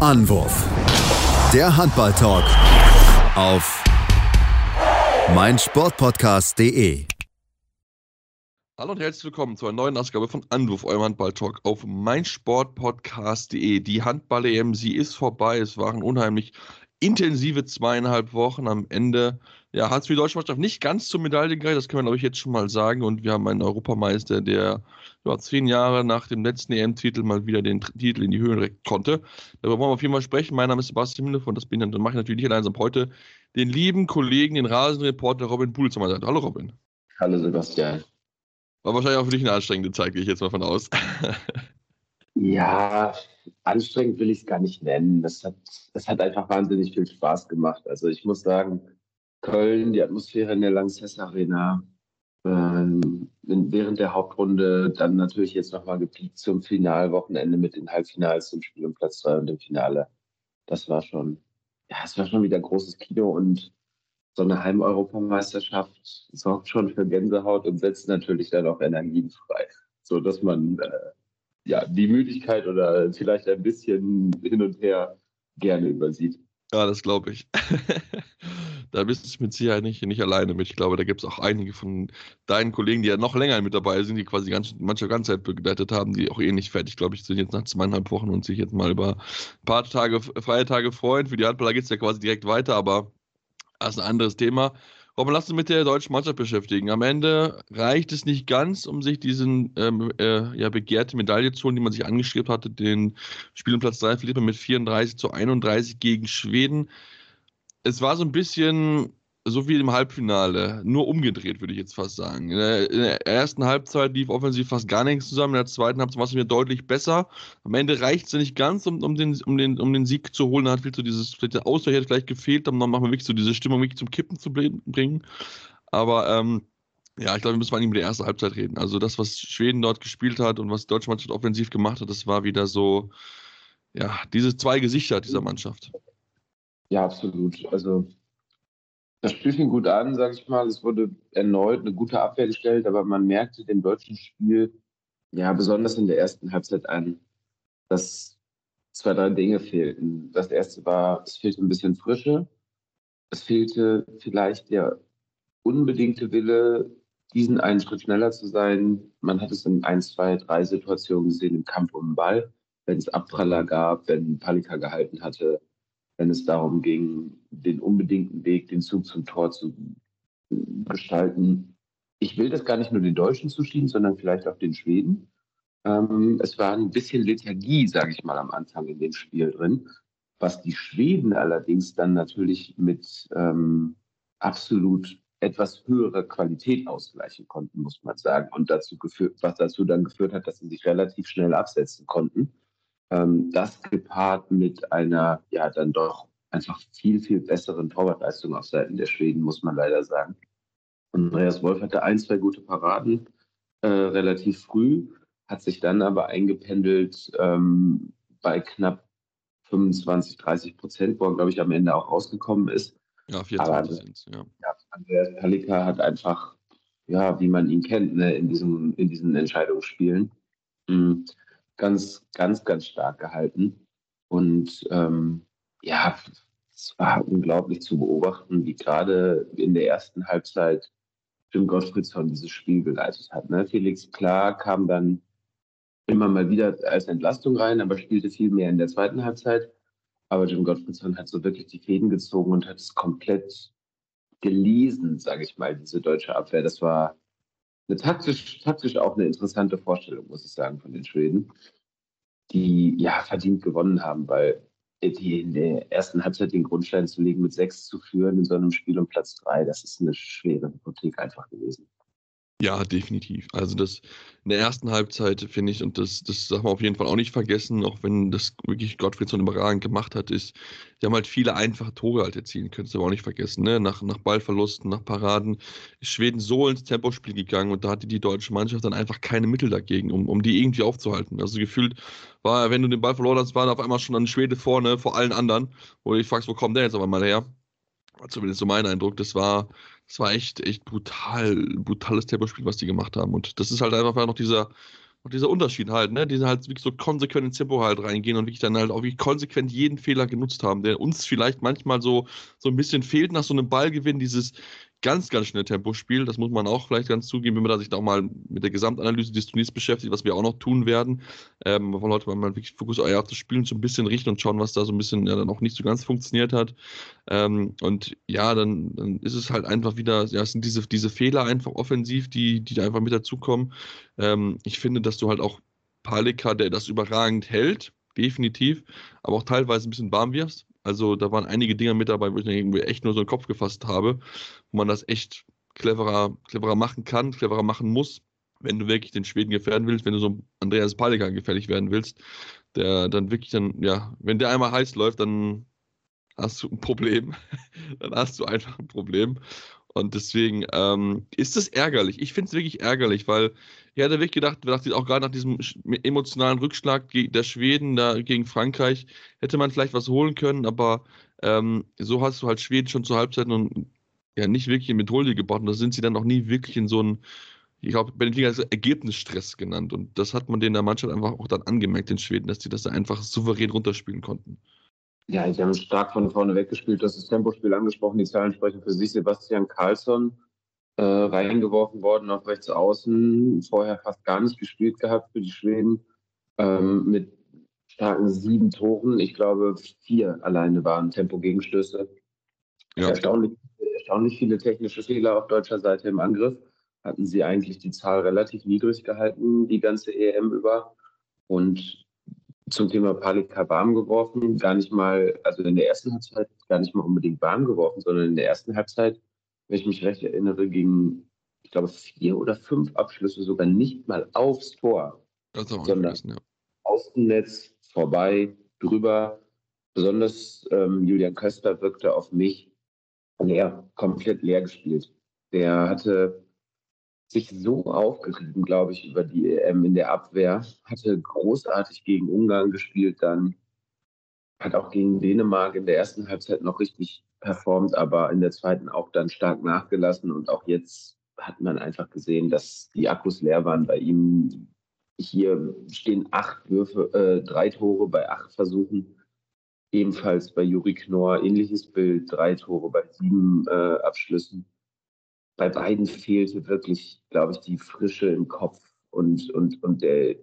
Anwurf. Der Handball-Talk auf meinsportpodcast.de. Hallo und herzlich willkommen zu einer neuen Ausgabe von Anwurf, eurem Handball-Talk auf meinsportpodcast.de. Die Handball-EM, sie ist vorbei. Es waren unheimlich intensive zweieinhalb Wochen. Am Ende ja, hat es für die deutsche Mannschaft nicht ganz zur Medaille gereicht, das können wir, glaube ich, jetzt schon mal sagen. Und wir haben einen Europameister, der ja, zehn Jahre nach dem letzten EM-Titel mal wieder den Titel in die Höhe recken konnte. Darüber wollen wir auf jeden Fall sprechen. Mein Name ist Sebastian Müller und das bin dann, dann mache ich natürlich nicht allein, sondern heute den lieben Kollegen, den Rasenreporter Robin Puhl zu meiner Seite. Hallo Robin. Hallo Sebastian. War wahrscheinlich auch für dich eine anstrengende Zeit, gehe ich jetzt mal von aus. ja, anstrengend will ich es gar nicht nennen. Das hat, das hat einfach wahnsinnig viel Spaß gemacht. Also ich muss sagen, Köln, die Atmosphäre in der Lanxess Arena, ähm, während der Hauptrunde dann natürlich jetzt nochmal gepiekt zum Finalwochenende mit den Halbfinals zum Spiel um Platz 2 und dem Finale. Das war schon, ja, es war schon wieder großes Kino und so eine Heim-Europameisterschaft sorgt schon für Gänsehaut und setzt natürlich dann auch Energien frei, so dass man äh, ja die Müdigkeit oder vielleicht ein bisschen hin und her gerne übersieht. Ja, das glaube ich. da bist du mit Sicherheit nicht, nicht alleine mit. Ich glaube, da gibt es auch einige von deinen Kollegen, die ja noch länger mit dabei sind, die quasi die ganze, manche ganze Zeit begleitet haben, die auch ähnlich fertig, glaube ich, sind jetzt nach zweieinhalb Wochen und sich jetzt mal über ein paar Tage, freie Tage freuen. Für die Handballer geht es ja quasi direkt weiter, aber das ist ein anderes Thema. Robin, lass uns mit der deutschen Mannschaft beschäftigen. Am Ende reicht es nicht ganz, um sich diesen ähm, äh, ja, begehrte Medaille zu holen, die man sich angeschrieben hatte. Den Spiel um Platz 3 verliert man mit 34 zu 31 gegen Schweden. Es war so ein bisschen so wie im Halbfinale, nur umgedreht, würde ich jetzt fast sagen. In der, in der, ersten Halbzeit lief offensiv fast gar nichts zusammen, in der zweiten Halbzeit war es wieder deutlich besser. Am Ende reicht es ja nicht ganz, um, um, den, um, den, um den Sieg zu holen. Da hat viel so dieses, vielleicht Ausgleich hat gleich gefehlt, um dann machen wir wirklich so diese Stimmung wirklich zum Kippen zu bringen. Aber ähm, ja, ich glaube, wir müssen vor allem über die erste Halbzeit reden. Also das, was Schweden dort gespielt hat und was die deutsche Mannschaft offensiv gemacht hat, das war wieder so, ja, diese zwei Gesichter dieser Mannschaft. Ja, absolut. Also das Spiel fing gut an, sage ich mal. Es wurde erneut eine gute Abwehr gestellt, aber man merkte dem deutschen Spiel, ja, besonders in der ersten Halbzeit an, dass zwei, drei Dinge fehlten. Das erste war, es fehlte ein bisschen Frische. Es fehlte vielleicht der unbedingte Wille, diesen einen Schritt schneller zu sein. Man hat es in ein, zwei, drei Situationen gesehen im Kampf um den Ball, wenn es Abpraller gab, wenn Palika gehalten hatte wenn es darum ging, den unbedingten Weg, den Zug zum Tor zu gestalten. Ich will das gar nicht nur den Deutschen zuschieben, sondern vielleicht auch den Schweden. Ähm, es war ein bisschen Lethargie, sage ich mal, am Anfang in dem Spiel drin, was die Schweden allerdings dann natürlich mit ähm, absolut etwas höherer Qualität ausgleichen konnten, muss man sagen. Und dazu geführt, was dazu dann geführt hat, dass sie sich relativ schnell absetzen konnten. Ähm, das gepaart mit einer, ja, dann doch einfach viel, viel besseren Torwartleistung auf Seiten der Schweden, muss man leider sagen. Andreas Wolf hatte ein, zwei gute Paraden äh, relativ früh, hat sich dann aber eingependelt ähm, bei knapp 25, 30 Prozent, wo er, glaube ich, am Ende auch rausgekommen ist. Ja, 24 sind ja. ja. Andreas Palika hat einfach, ja, wie man ihn kennt, ne, in, diesem, in diesen Entscheidungsspielen, mh, hm, ganz, ganz, ganz stark gehalten. Und ähm, ja, es war unglaublich zu beobachten, wie gerade in der ersten Halbzeit Jim Gottfriedson dieses Spiel geleitet hat. Ne? Felix Klar kam dann immer mal wieder als Entlastung rein, aber spielte viel mehr in der zweiten Halbzeit. Aber Jim Gottfriedson hat so wirklich die Fäden gezogen und hat es komplett gelesen, sage ich mal, diese deutsche Abwehr. Das war eine taktisch, taktisch auch eine interessante Vorstellung, muss ich sagen, von den Schweden, die ja verdient gewonnen haben, weil die in der ersten Halbzeit den Grundstein zu legen, mit sechs zu führen in so einem Spiel um Platz drei, das ist eine schwere Hypothek einfach gewesen. Ja, definitiv. Also das in der ersten Halbzeit finde ich, und das, das darf man auf jeden Fall auch nicht vergessen, auch wenn das wirklich Gottfried so überragend gemacht hat, ist, die haben halt viele einfache Tore halt erzielen können, das aber auch nicht vergessen. Ne? Nach, nach Ballverlusten, nach Paraden ist Schweden so ins Tempospiel gegangen und da hatte die deutsche Mannschaft dann einfach keine Mittel dagegen, um, um die irgendwie aufzuhalten. Also gefühlt war, wenn du den Ball verloren hast, war da auf einmal schon ein Schwede vorne vor allen anderen, wo du dich fragst, wo kommt der jetzt aber mal her? Zumindest so mein Eindruck. Das war, das war echt, echt brutal, brutales Tempospiel, was die gemacht haben. Und das ist halt einfach noch dieser, auch dieser Unterschied halt, ne? Die halt wirklich so konsequent ins Tempo halt reingehen und wirklich dann halt auch wirklich konsequent jeden Fehler genutzt haben, der uns vielleicht manchmal so, so ein bisschen fehlt nach so einem Ballgewinn, dieses ganz, ganz schnell Tempospiel. Das muss man auch vielleicht ganz zugeben, wenn man sich da auch mal mit der Gesamtanalyse des Turniers beschäftigt, was wir auch noch tun werden. Ähm, weil heute mal wirklich Fokus auf das Spielen so ein bisschen richten und schauen, was da so ein bisschen ja, dann auch nicht so ganz funktioniert hat. Ähm, und ja, dann, dann ist es halt einfach wieder, ja, es sind diese, diese Fehler einfach offensiv, die, die da einfach mit dazukommen. Ähm, ich finde, dass du halt auch Palika, der das überragend hält, definitiv, aber auch teilweise ein bisschen warm wirst. Also da waren einige Dinge mit dabei, wo ich irgendwie echt nur so einen Kopf gefasst habe, wo man das echt cleverer, cleverer machen kann, cleverer machen muss, wenn du wirklich den Schweden gefährden willst, wenn du so Andreas Palika gefährlich werden willst, der dann wirklich dann, ja, wenn der einmal heiß läuft, dann hast du ein Problem. dann hast du einfach ein Problem. Und deswegen ähm, ist es ärgerlich. Ich finde es wirklich ärgerlich, weil ich hatte wirklich gedacht, auch gerade nach diesem emotionalen Rückschlag der Schweden da gegen Frankreich, hätte man vielleicht was holen können, aber ähm, so hast du halt Schweden schon zur Halbzeit und ja nicht wirklich in Methode gebaut und da sind sie dann auch nie wirklich in so einen, ich glaube, Benfica hat es Ergebnisstress genannt und das hat man denen der Mannschaft einfach auch dann angemerkt, den Schweden, dass die das einfach souverän runterspielen konnten. Ja, die haben stark von vorne weggespielt. Das ist das Tempospiel angesprochen. Die Zahlen sprechen für sich. Sebastian Karlsson äh, reingeworfen worden auf rechts außen. Vorher fast gar nicht gespielt gehabt für die Schweden. Ähm, mit starken sieben Toren. Ich glaube, vier alleine waren Tempo-Gegenstöße. Ja. Erstaunlich, erstaunlich viele technische Fehler auf deutscher Seite im Angriff. Hatten sie eigentlich die Zahl relativ niedrig gehalten, die ganze EM über. Und zum Thema Palika warm geworfen, gar nicht mal, also in der ersten Halbzeit gar nicht mal unbedingt warm geworfen, sondern in der ersten Halbzeit, wenn ich mich recht erinnere, gingen, ich glaube, vier oder fünf Abschlüsse sogar nicht mal aufs Tor, sondern ja. Außennetz, vorbei, drüber. Besonders ähm, Julian Köster wirkte auf mich leer, komplett leer gespielt. Der hatte sich so aufgerieben, glaube ich, über die EM in der Abwehr. Hatte großartig gegen Ungarn gespielt dann. Hat auch gegen Dänemark in der ersten Halbzeit noch richtig performt, aber in der zweiten auch dann stark nachgelassen. Und auch jetzt hat man einfach gesehen, dass die Akkus leer waren bei ihm. Hier stehen acht Würfe, äh, drei Tore bei acht Versuchen. Ebenfalls bei Juri Knorr ähnliches Bild, drei Tore bei sieben äh, Abschlüssen bei beiden fehlte wirklich, glaube ich, die Frische im Kopf und, und, und der,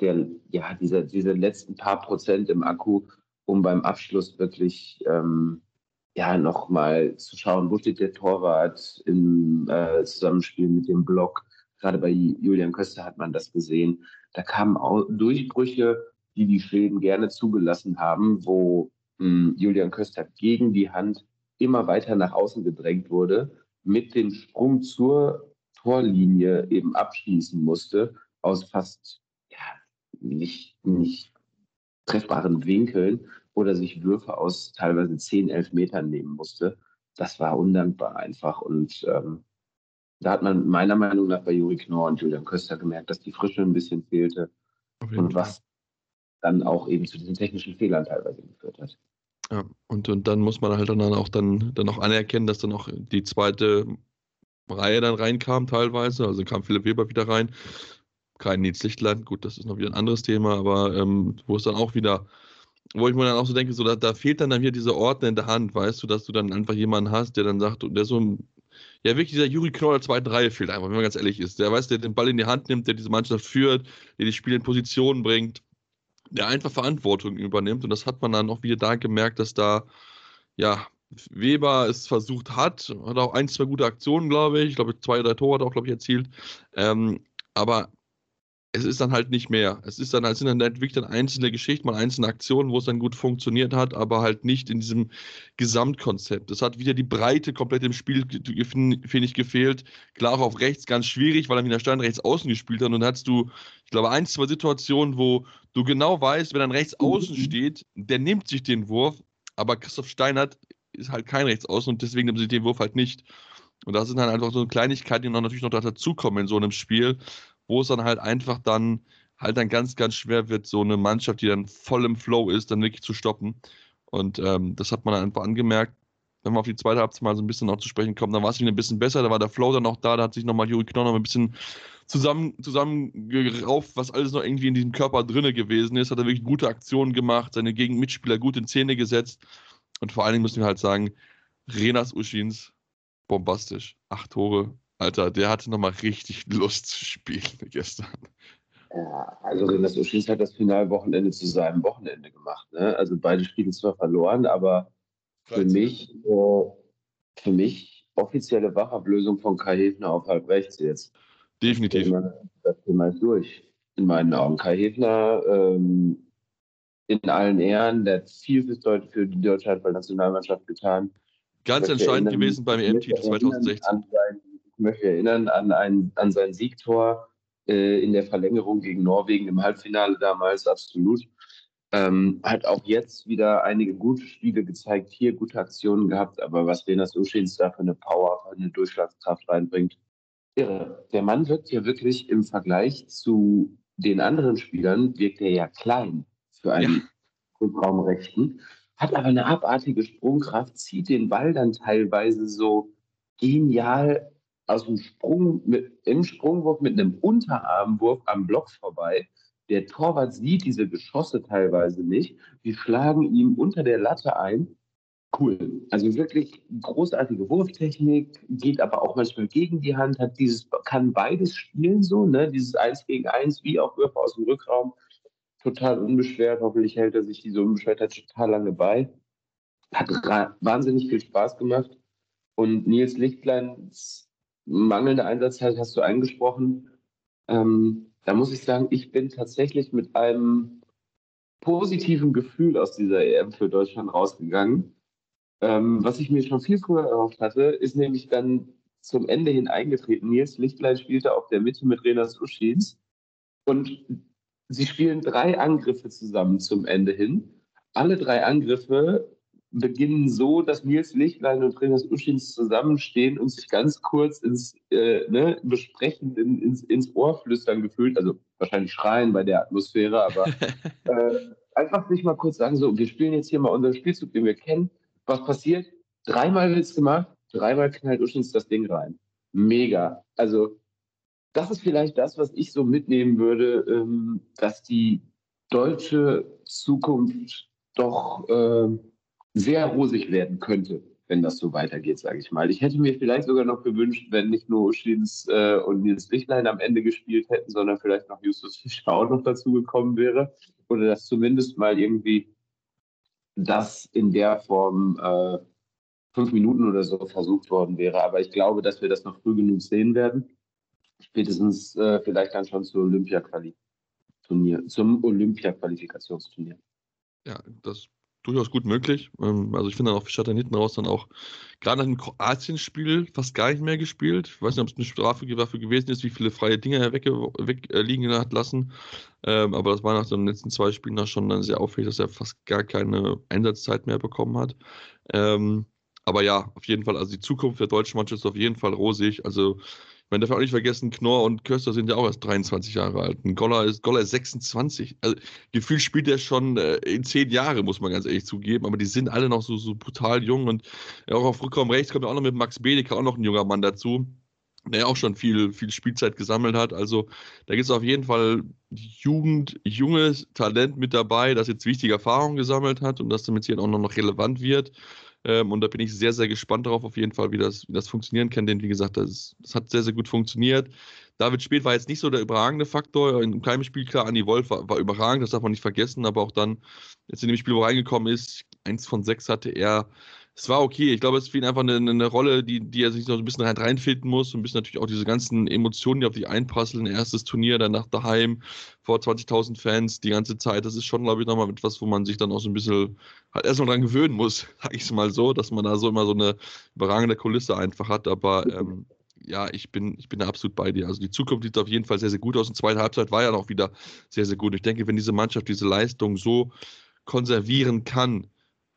der, ja, diese, diese letzten paar Prozent im Akku, um beim Abschluss wirklich ähm, ja, nochmal zu schauen, wo steht der Torwart im äh, Zusammenspiel mit dem Block. Gerade bei Julian Köster hat man das gesehen. Da kamen auch Durchbrüche, die die Schweden gerne zugelassen haben, wo mh, hm, Julian Köster gegen die Hand immer weiter nach außen gedrängt wurde mit dem Sprung zur Torlinie eben abschließen musste, aus fast ja, nicht, nicht treffbaren Winkeln oder sich Würfe aus teilweise 10, 11 Metern nehmen musste. Das war undankbar einfach. Und ähm, da hat man meiner Meinung nach bei Juri Knorr und Julian Köster gemerkt, dass die Frische ein bisschen fehlte. Und was dann auch eben zu diesen technischen Fehlern teilweise geführt hat. Ja, und, und dann muss man halt dann auch dann, dann auch anerkennen, dass dann auch die zweite Reihe dann reinkam teilweise. Also kam Philipp Weber wieder rein. Kein Nils Lichtland, gut, das ist noch wieder ein anderes Thema, aber ähm, wo es dann auch wieder, wo ich mir dann auch so denke, so da, da fehlt dann dann wieder diese Ordner in der Hand, weißt du, dass du dann einfach jemanden hast, der dann sagt, der so ja, wirklich dieser Juri Knoll der zweiten Reihe fehlt einfach, wenn man ganz ehrlich ist. Der weiß, der den Ball in die Hand nimmt, der diese Mannschaft führt, der die Spiele in Position bringt der einfach Verantwortung übernimmt. Und das hat man dann auch wieder da gemerkt, dass da, ja, Weber es versucht hat, hat auch ein, zwei gute Aktionen, glaube ich. Ich glaube, zwei, drei Tore hat auch, glaube ich, erzielt. Ähm, aber es ist dann halt nicht mehr. Es ist dann, es sind dann wirklich dann einzelne Geschichten, mal einzelne Aktionen, wo es dann gut funktioniert hat, aber halt nicht in diesem Gesamtkonzept. Es hat wieder die Breite komplett im Spiel, finde ich, gefehlt. Klar, auch auf rechts ganz schwierig, weil er mit der Stein rechts außen gespielt hat. Und dann hast du, ich glaube, ein, zwei Situationen, wo du genau weißt, wenn dann rechts außen mhm. steht, der nimmt sich den Wurf, aber Christoph Steinert ist halt kein rechts außen und deswegen nimmt sich den Wurf halt nicht. Und das sind dann einfach so Kleinigkeiten, die noch natürlich noch dazukommen in so einem Spiel wo es dann halt einfach dann halt dann ganz, ganz schwer wird, so eine Mannschaft, die dann voll im Flow ist, dann wirklich zu stoppen. Und ähm, das hat man einfach angemerkt. wenn wir auf die zweite Halbzeit mal so ein bisschen noch zu sprechen kommen, dann war es wieder ein bisschen besser. Da war der Flow dann noch da, da hat sich nochmal Juri Knorr noch ein bisschen zusammen, zusammengerauft, was alles noch irgendwie in diesem Körper drinne gewesen ist. Hat er wirklich gute Aktionen gemacht, seine Gegenmitspieler gut in Szene gesetzt. Und vor allen Dingen müssen wir halt sagen, Renas Uschins, bombastisch. Acht Tore. Alter, der hatte nochmal richtig Lust zu spielen gestern. Ja, also Renas Uschins hat das Finalwochenende zu seinem Wochenende gemacht. Ne? Also beide Spiele zwar verloren, aber für mich, äh, für mich offizielle Wachablösung von Kai Hefner auf halb rechts jetzt. Definitiv. Das Thema ist durch, in meinen Augen. Kai Hefner ähm, in allen Ehren, der hat viel für die deutsche Handballnationalmannschaft getan. Ganz entscheidend erinnern, gewesen beim EM-Titel 2016. Sein, ich möchte erinnern an, ein, an sein Siegtor äh, in der Verlängerung gegen Norwegen im Halbfinale damals, absolut. Ähm, hat auch jetzt wieder einige gute Spiele gezeigt, hier gute Aktionen gehabt, aber was Renas Uschins da für eine Power, für eine Durchschlagskraft reinbringt, irre. Der Mann wirkt ja wirklich im Vergleich zu den anderen Spielern, wirkt er ja klein für einen ja. Grundraumrechten, hat aber eine abartige Sprungkraft, zieht den Ball dann teilweise so genial aus dem Sprung, mit, im Sprungwurf mit einem Unterarmwurf am Block vorbei. Der Torwart sieht diese Geschosse teilweise nicht. Die schlagen ihm unter der Latte ein cool. Also wirklich großartige Wurftechnik, geht aber auch manchmal gegen die Hand, hat dieses, kann beides spielen so, ne? Dieses Eins gegen Eins, wie auch Würfe aus dem Rückraum. Total unbeschwert. Hoffentlich hält er sich diese Unbeschwertheit total lange bei. Hat wahnsinnig viel Spaß gemacht. Und Nils Lichtleins mangelnde Einsatzzeit hast du angesprochen. Ähm, da muss ich sagen, ich bin tatsächlich mit einem positiven Gefühl aus dieser EM für Deutschland rausgegangen. Ähm, was ich mir schon viel früher erhofft hatte, ist nämlich dann zum Ende hin eingetreten. Nils Lichtlein spielte auf der Mitte mit Renas Uschins und sie spielen drei Angriffe zusammen zum Ende hin. Alle drei Angriffe beginnen so, dass Nils Lichtlein und Renas Uschins zusammenstehen und sich ganz kurz ins äh, ne, Besprechen in, ins, ins Ohr flüstern gefühlt, also wahrscheinlich schreien bei der Atmosphäre, aber äh, einfach sich mal kurz sagen, so, wir spielen jetzt hier mal unseren Spielzug, den wir kennen was passiert? Dreimal wird es gemacht, dreimal knallt Uschins das Ding rein. Mega. Also, das ist vielleicht das, was ich so mitnehmen würde, ähm, dass die deutsche Zukunft doch äh, sehr rosig werden könnte, wenn das so weitergeht, sage ich mal. Ich hätte mir vielleicht sogar noch gewünscht, wenn nicht nur Uschins äh, und Nils Lichtlein am Ende gespielt hätten, sondern vielleicht noch Justus Fischer auch noch dazu gekommen wäre. Oder dass zumindest mal irgendwie das in der Form äh, fünf Minuten oder so versucht worden wäre. Aber ich glaube, dass wir das noch früh genug sehen werden. Spätestens äh, vielleicht dann schon zur Olympia-Turnier, zum Olympia-Qualifikationsturnier. Ja, das durchaus gut möglich. Ähm, also ich finde dann auch, Fischer hat dann hinten raus dann auch gerade nach dem Kroatien-Spiel fast gar nicht mehr gespielt. Ich weiß nicht, ob es eine Strafe dafür gewesen ist, wie viele freie Dinge er wegliegen weg, äh, hat lassen. Ähm, aber das war nach den letzten zwei Spielen dann schon dann sehr auffällig, dass er fast gar keine Einsatzzeit mehr bekommen hat. Ähm, aber ja, auf jeden Fall, also die Zukunft der deutschen Mannschaft ist auf jeden Fall rosig. Also man darf auch nicht vergessen, Knorr und Köster sind ja auch erst 23 Jahre alt. Ein Goller ist, Goller ist 26. Also, gefühlt spielt er schon äh, in zehn Jahre, muss man ganz ehrlich zugeben. Aber die sind alle noch so, so brutal jung. Und ja, auch auf Rückraum rechts kommt auch noch mit Max Bedeker auch noch ein junger Mann dazu, der auch schon viel, viel Spielzeit gesammelt hat. Also da gibt es auf jeden Fall Jugend, junges Talent mit dabei, das jetzt wichtige Erfahrungen gesammelt hat und das damit hier auch noch relevant wird. Ähm, und da bin ich sehr, sehr gespannt darauf, auf jeden Fall, wie das, wie das funktionieren kann. Denn wie gesagt, das, das hat sehr, sehr gut funktioniert. David Speth war jetzt nicht so der überragende Faktor. In keinem Spiel, klar, Andi Wolf war, war überragend, das darf man nicht vergessen. Aber auch dann, jetzt in dem Spiel, wo er reingekommen ist, eins von sechs hatte er es war okay. Ich glaube, es ihn einfach eine, eine Rolle, die, die er sich so ein bisschen rein, reinfinden muss. Und ein bisschen natürlich auch diese ganzen Emotionen, die auf dich einprasseln. Erstes Turnier, danach daheim, vor 20.000 Fans, die ganze Zeit. Das ist schon, glaube ich, nochmal etwas, wo man sich dann auch so ein bisschen halt erstmal dran gewöhnen muss, sage ich es mal so, dass man da so immer so eine überragende Kulisse einfach hat. Aber ähm, ja, ich bin, ich bin da absolut bei dir. Also die Zukunft sieht auf jeden Fall sehr, sehr gut aus. Und zweite Halbzeit war ja noch wieder sehr, sehr gut. Ich denke, wenn diese Mannschaft diese Leistung so konservieren kann,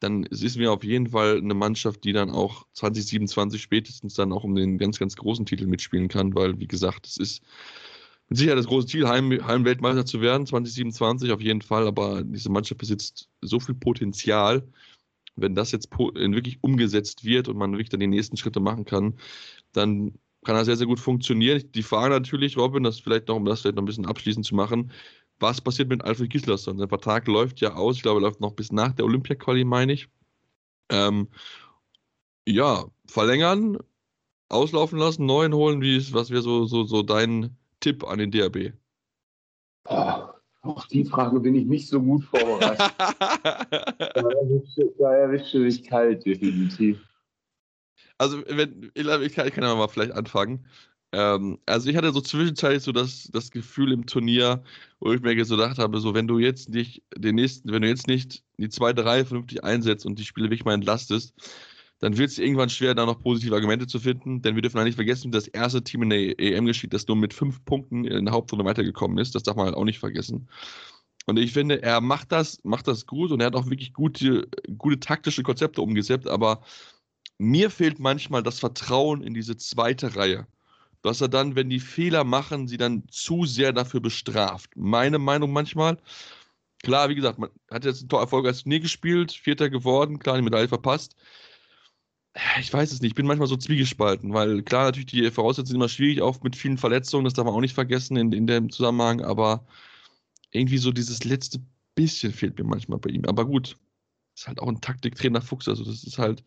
dann ist mir auf jeden Fall eine Mannschaft, die dann auch 2027 spätestens dann auch um den ganz, ganz großen Titel mitspielen kann, weil, wie gesagt, es ist mit Sicherheit das große Ziel, Heim, Heimweltmeister zu werden, 2027 auf jeden Fall, aber diese Mannschaft besitzt so viel Potenzial Wenn das jetzt wirklich umgesetzt wird und man wirklich dann die nächsten Schritte machen kann, dann kann das sehr, sehr gut funktionieren. Die Frage natürlich, Robin, das vielleicht noch, um das vielleicht noch ein bisschen abschließend zu machen, was passiert mit Alfred Gislason? Sein Vertrag läuft ja aus, ich glaube, er läuft noch bis nach der Olympia-Quali, meine ich. Ähm, ja, verlängern, auslaufen lassen, neuen holen, wie ist, was wäre so, so, so dein Tipp an den DRB? Oh, auf die Frage bin ich nicht so gut vorbereitet. da erwischte mich kalt, definitiv. Also, wenn, ich kann, ich kann ja mal vielleicht anfangen. Ähm, also, ich hatte so zwischenzeitlich so das, das Gefühl im Turnier, wo ich mir gedacht habe, so, wenn du jetzt nicht den nächsten, wenn du jetzt nicht die zweite Reihe vernünftig einsetzt und die Spiele wirklich mal entlastest, dann wird es irgendwann schwer, da noch positive Argumente zu finden. Denn wir dürfen eigentlich vergessen, das erste Team in der EM-Geschichte, das nur mit fünf Punkten in der Hauptrunde weitergekommen ist. Das darf man halt auch nicht vergessen. Und ich finde, er macht das, macht das gut und er hat auch wirklich gute, gute taktische Konzepte umgesetzt, aber mir fehlt manchmal das Vertrauen in diese zweite Reihe. Dass er dann, wenn die Fehler machen, sie dann zu sehr dafür bestraft. Meine Meinung manchmal. Klar, wie gesagt, man hat jetzt ein Tor als Turnier gespielt, Vierter geworden, klar, die Medaille verpasst ich weiß es nicht, ich bin manchmal so zwiegespalten, weil klar, natürlich die Voraussetzungen sind immer schwierig, auch mit vielen Verletzungen, das darf man auch nicht vergessen in, in dem Zusammenhang, aber irgendwie so dieses letzte bisschen fehlt mir manchmal bei ihm. Aber gut, ist halt auch ein Taktiktrainer Fuchs, also das ist halt,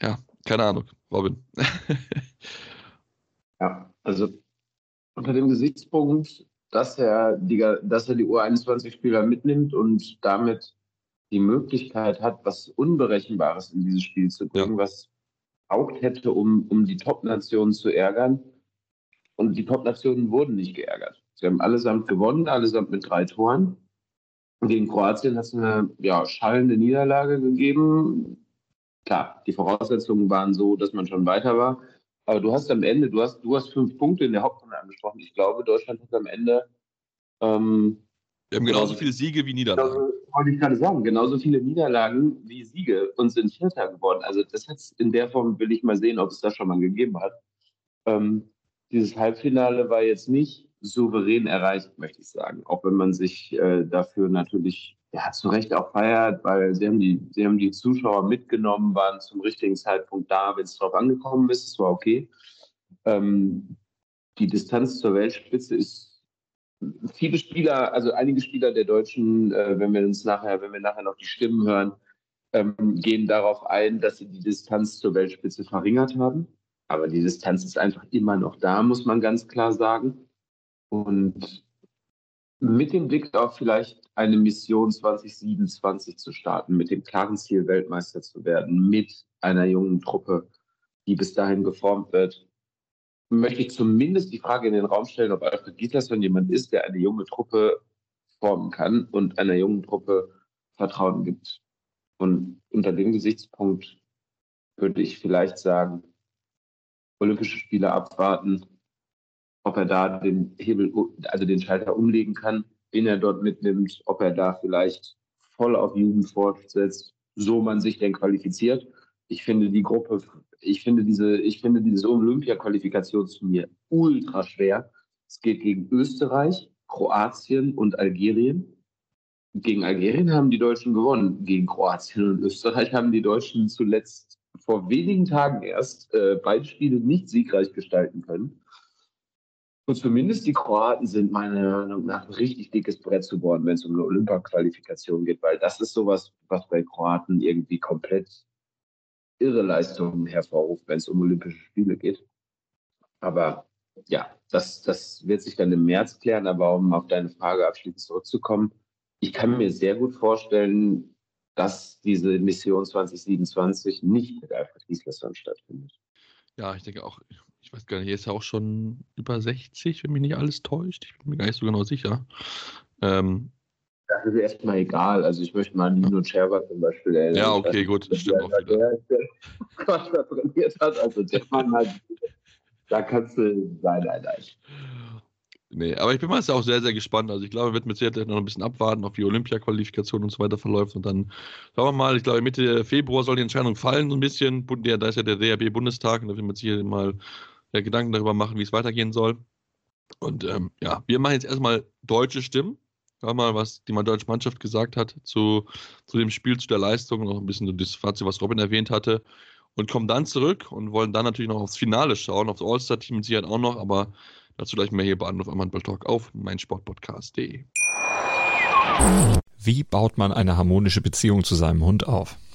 ja, keine Ahnung, Robin. also unter dem Gesichtspunkt, dass er die, dass er die U21-Spieler mitnimmt und damit die Möglichkeit hat, was Unberechenbares in dieses Spiel zu bringen, ja. was auch hätte, um, um die Top-Nationen zu ärgern. Und die Top-Nationen wurden nicht geärgert. Sie haben allesamt gewonnen, allesamt mit drei Toren. Gegen Kroatien hat es eine ja, schallende Niederlage gegeben. Klar, die Voraussetzungen waren so, dass man schon weiter war. Aber du hast am Ende, du hast, du hast fünf Punkte in der Hauptrunde angesprochen. Ich glaube, Deutschland hat am Ende ähm, wir haben genauso viele Siege wie Niederlagen. Genauso, wollte ich gerade sagen, genauso viele Niederlagen wie Siege und sind Vierter geworden. Also das hat in der Form, will ich mal sehen, ob es das schon mal gegeben hat. Ähm, dieses Halbfinale war jetzt nicht souverän erreicht, möchte ich sagen. Auch wenn man sich äh, dafür natürlich ja, zu Recht auch feiert, weil sie haben, die, sie haben die Zuschauer mitgenommen, waren zum richtigen Zeitpunkt da, wenn es drauf angekommen ist. Es war okay. Ähm, die Distanz zur Weltspitze ist viele Spieler, also einige Spieler der Deutschen, äh, wenn wir uns nachher, wenn wir nachher noch die Stimmen hören, ähm, gehen darauf ein, dass sie die Distanz zur Weltspitze verringert haben. Aber die Distanz ist einfach immer noch da, muss man ganz klar sagen. Und mit dem Blick auf vielleicht eine Mission 2027 zu starten, mit dem klaren Ziel, Weltmeister zu werden, mit einer jungen Truppe, die bis dahin geformt wird, möchte ich zumindest die Frage in den Raum stellen, ob Alfred Gislason jemand ist, der eine junge Truppe formen kann und einer jungen Truppe Vertrauen gibt. Und unter dem Gesichtspunkt würde ich vielleicht sagen, Olympische Spiele abwarten, ob er da den Hebel, also den Schalter umlegen kann, den er dort mitnimmt, ob er da vielleicht voll auf Jugend fortsetzt, so man sich denn qualifiziert. Ich finde die Gruppe ich finde diese, ich finde diese Olympia-Qualifikationsturnier ultra schwer. Es geht gegen Österreich, Kroatien und Algerien. Gegen Algerien haben die Deutschen gewonnen. Gegen Kroatien und Österreich haben die Deutschen zuletzt vor wenigen Tagen erst äh, beide Spiele nicht siegreich gestalten können. Und zumindest die Kroaten sind meiner Meinung nach ein richtig dickes Brett zu bohren, wenn es um eine Olympia-Qualifikation geht, weil das ist sowas, was bei Kroaten irgendwie komplett irre Leistungen hervorruft, wenn es um Olympische Spiele geht. Aber ja, das, das wird sich dann im März klären. Aber um auf deine Frage abschließend zurückzukommen, ich kann mir sehr gut vorstellen, dass diese Mission 2027 nicht mit Alfred Gislason stattfindet. Ja, ich denke auch, ich weiß gar nicht, er ist ja auch schon über 60, wenn mich nicht alles täuscht. Ich bin mir gar nicht so genau sicher. Ähm, das ist erstmal egal. Also ich möchte mal Nino Cerva zum Beispiel erinnern. Ja, okay, gut, das stimmt auch wieder. Der, der Gott trainiert hat, also der Mann halt, da kannst du, nein, nein, nein. Nee, aber ich bin mal auch sehr, sehr gespannt. Also ich glaube, wir werden mit Sicherheit noch ein bisschen abwarten, auf die Olympia-Qualifikation und so weiter verläuft. Und dann schauen wir mal, ich glaube, Mitte Februar soll die Entscheidung fallen, so ein bisschen. Da ist ja der DRB-Bundestag und da werden wir uns hier mal Gedanken darüber machen, wie es weitergehen soll. Und ähm, ja, wir machen jetzt erstmal deutsche Stimmen Hör mal, was die deutsche Mannschaft gesagt hat zu, zu dem Spiel, zu der Leistung und auch ein bisschen das Fazit, was Robin erwähnt hatte. Und kommen dann zurück und wollen dann natürlich noch aufs Finale schauen, aufs All-Star-Team mit Sicherheit auch noch, aber dazu gleich mehr hier bei Anruf am Handball Talk auf meinsportpodcast.de. Wie baut man eine harmonische Beziehung zu seinem Hund auf?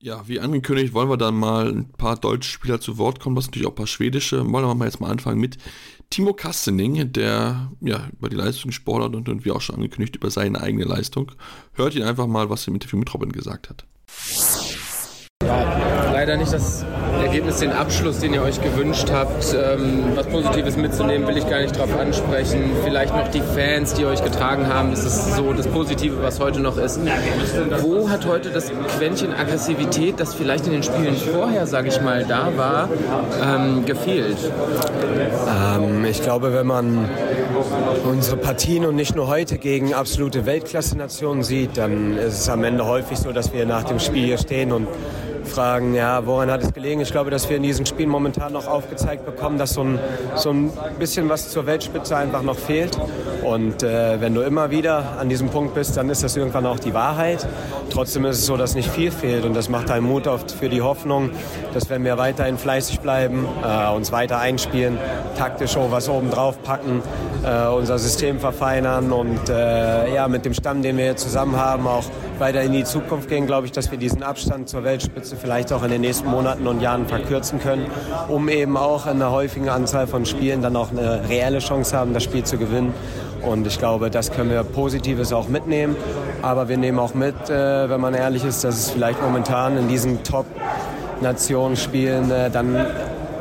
Ja, wie angekündigt, wollen wir dann mal ein paar deutsche Spieler zu Wort kommen, was natürlich auch ein paar schwedische. Wollen wir mal jetzt mal anfangen mit Timo Kastening, der ja über die Leistung hat und, und wie auch schon angekündigt über seine eigene Leistung. Hört ihn einfach mal, was er im Interview mit Robin gesagt hat. Ja, leider nicht das Ergebnis, den Abschluss, den ihr euch gewünscht habt. Ähm, was Positives mitzunehmen, will ich gar nicht drauf ansprechen. Vielleicht noch die Fans, die euch getragen haben. Das ist so das Positive, was heute noch ist. Wo hat heute das Quäntchen Aggressivität, das vielleicht in den Spielen vorher, sage ich mal, da war, ähm, gefehlt? Ähm, ich glaube, wenn man unsere Partien und nicht nur heute gegen absolute Weltklasse-Nationen sieht, dann ist es am Ende häufig so, dass wir nach dem Spiel hier stehen und fragen, ja, woran hat es gelegen? Ich glaube, dass wir in diesen Spielen momentan noch aufgezeigt bekommen, dass so ein, so ein bisschen was zur Weltspitze einfach noch fehlt. Und äh, wenn du immer wieder an diesem Punkt bist, dann ist das irgendwann auch die Wahrheit. Trotzdem ist es so, dass nicht viel fehlt und das macht einen Mut oft für die Hoffnung, dass wenn wir weiterhin fleißig bleiben, äh, uns weiter einspielen, taktisch auch was oben drauf packen, äh, unser System verfeinern und äh, ja, mit dem Stamm, den wir jetzt zusammen haben, auch weiter in die Zukunft gehen, glaube ich, dass wir diesen Abstand zur Weltspitze vielleicht auch in den nächsten Monaten und Jahren verkürzen können, um eben auch in einer häufigen Anzahl von Spielen dann auch eine reelle Chance haben, das Spiel zu gewinnen. Und ich glaube, das können wir Positives auch mitnehmen. Aber wir nehmen auch mit, äh, wenn man ehrlich ist, dass es vielleicht momentan in diesen Top-Nationen spielen äh, dann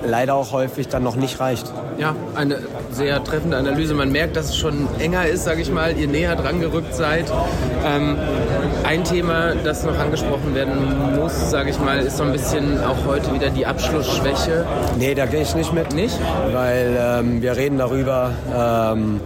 leider auch häufig dann noch nicht reicht. Ja, eine sehr treffende Analyse. Man merkt, dass es schon enger ist, sage ich mal, ihr näher dran gerückt seid. Ähm, ein Thema, das noch angesprochen werden muss, sage ich mal, ist so ein bisschen auch heute wieder die Abschlussschwäche. Nee, da gehe ich nicht mit. Nicht? Weil ähm, wir reden darüber, ähm,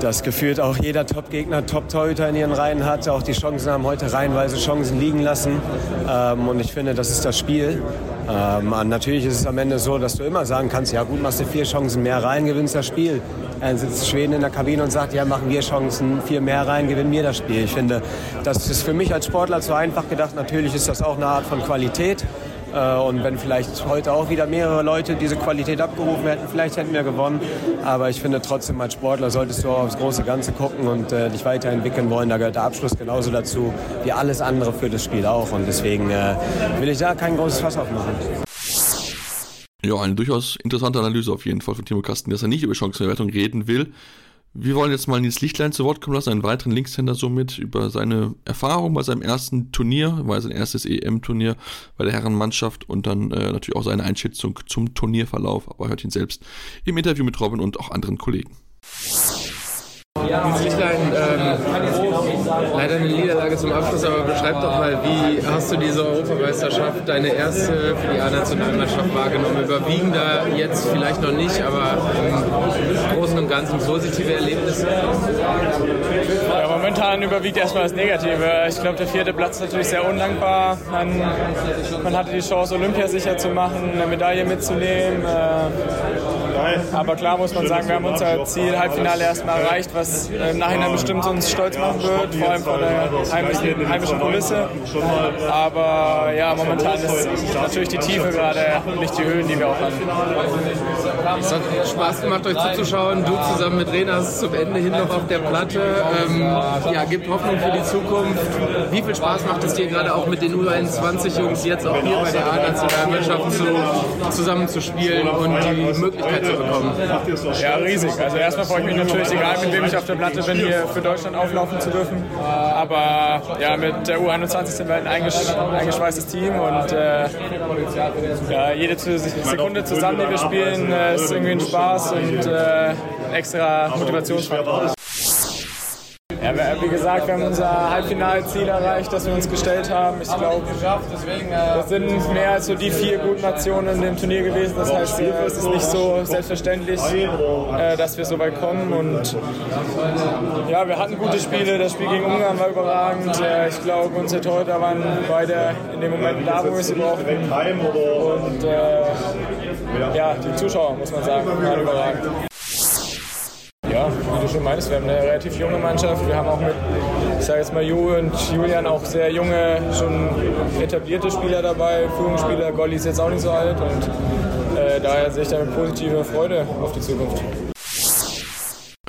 dass gefühlt auch jeder Top-Gegner Top-Torhüter in ihren Reihen hat. Auch die Chancen haben heute reihenweise Chancen liegen lassen. Ähm, und ich finde, das ist das Spiel. Ähm, natürlich ist es am Ende so, dass du immer sagen kannst, ja gut, machst du vier Chancen mehr rein, gewinnst das Spiel. Dann sitzt Schweden in der Kabine und sagt, ja, machen wir Chancen, vier mehr rein, gewinnen wir das Spiel. Ich finde, das ist für mich als Sportler zu einfach gedacht. Natürlich ist das auch eine Art von Qualität. Äh, und wenn vielleicht heute auch wieder mehrere Leute diese Qualität abgerufen hätten, vielleicht hätten wir gewonnen. Aber ich finde trotzdem, als Sportler solltest du auch aufs große Ganze gucken und äh, dich weiterentwickeln wollen. Da gehört der Abschluss genauso dazu wie alles andere für das Spiel auch. Und deswegen äh, will ich da kein großes Fass aufmachen. Ja, eine durchaus interessante Analyse auf jeden Fall von Timo Kasten, dass er nicht über Chancenverwertung reden will. Wir wollen jetzt mal Nils Lichtlein zu Wort kommen lassen, einen weiteren Linkshänder somit, über seine Erfahrung bei seinem ersten Turnier, war sein erstes EM-Turnier bei der Herrenmannschaft und dann äh, natürlich auch seine Einschätzung zum Turnierverlauf, aber hört ihn selbst im Interview mit Robin und auch anderen Kollegen. Nils Lichtlein, ähm, leider eine Niederlage zum Abschluss, aber beschreib doch mal, wie hast du diese Europameisterschaft, deine erste für die A-Nationalmannschaft wahrgenommen? Überwiegen da jetzt vielleicht noch nicht, aber im Großen und Ganzen positive Erlebnisse? Ja, momentan überwiegt erstmal das Negative. Ich glaube, der vierte Platz ist natürlich sehr undankbar. Man, man hatte die Chance, Olympia sicher zu machen, eine Medaille mitzunehmen. Äh, aber klar muss man sagen, wir haben unser Ziel Halbfinale erstmal erreicht, was im Nachhinein bestimmt uns stolz machen wird, vor allem vor der heimischen, heimischen Kulisse. Aber ja, momentan ist natürlich die Tiefe gerade nicht die Höhen, die wir auch hatten. Es hat Spaß gemacht, euch zuzuschauen. Du zusammen mit Renas zum Ende hin noch auf der Platte. Ähm, ja, gibt Hoffnung für die Zukunft. Wie viel Spaß macht es dir gerade auch mit den U21-Jungs jetzt auch hier bei der A-Nationalmannschaft zu, zusammen zu spielen und die Möglichkeit zu bekommen? Ja, riesig. Also erstmal freue ich mich natürlich, egal mit wem ich auf der Platte bin, hier für Deutschland auflaufen zu dürfen. Aber ja, mit der U21 sind wir ein eingesch eingeschweißtes Team und äh, ja, jede Sekunde zusammen, die wir spielen, äh, ist irgendwie ein Spaß und äh, ein extra Motivationsfaktor. Ja, wie gesagt, wir haben unser Halbfinalziel erreicht, das wir uns gestellt haben. Ich glaube, das sind mehr als so die vier guten Nationen in dem Turnier gewesen. Das heißt, äh, es ist nicht so selbstverständlich, äh, dass wir so weit kommen. Und ja, wir hatten gute Spiele. Das Spiel gegen Ungarn war überragend. Äh, ich glaube, unsere Torhüter waren beide in dem Moment da, wo wir sie brauchten. Und äh, ja, die Zuschauer, muss man sagen, waren überragend. Ja, wie du schon meinst, wir haben eine relativ junge Mannschaft. Wir haben auch mit, ich sage jetzt mal, Ju und Julian auch sehr junge, schon etablierte Spieler dabei, Führungsspieler. Golli ist jetzt auch nicht so alt und äh, daher sehe ich da mit positiver Freude auf die Zukunft.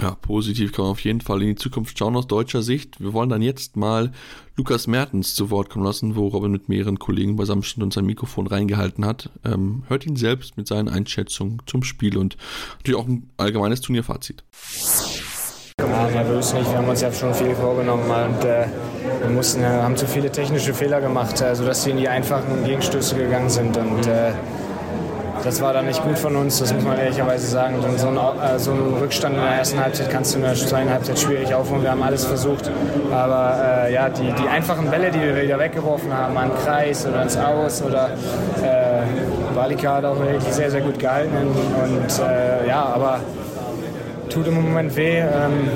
Ja, positiv kann man auf jeden Fall in die Zukunft schauen aus deutscher Sicht. Wir wollen dann jetzt mal Lukas Mertens zu Wort kommen lassen, wo Robin mit mehreren Kollegen beisammen stand und sein Mikrofon reingehalten hat. Ähm, hört ihn selbst mit seinen Einschätzungen zum Spiel und natürlich auch ein allgemeines Turnierfazit. Ja, nervös nicht. Wir haben uns ja schon viel vorgenommen und äh, wir mussten, äh, haben zu viele technische Fehler gemacht, äh, sodass sie in die einfachen Gegenstöße gegangen sind. Und äh, das war dann nicht gut von uns, das muss man ehrlicherweise sagen. Und so, ein, äh, so einen Rückstand in der ersten Halbzeit kannst du in der zweiten Halbzeit schwierig aufholen. Wir haben alles versucht. Aber äh, ja, die, die einfachen Bälle, die wir wieder weggeworfen haben, an Kreis oder ins Aus oder äh, Balika hat auch wirklich sehr, sehr gut gehalten. Und äh, ja, aber tut im Moment weh. Ähm,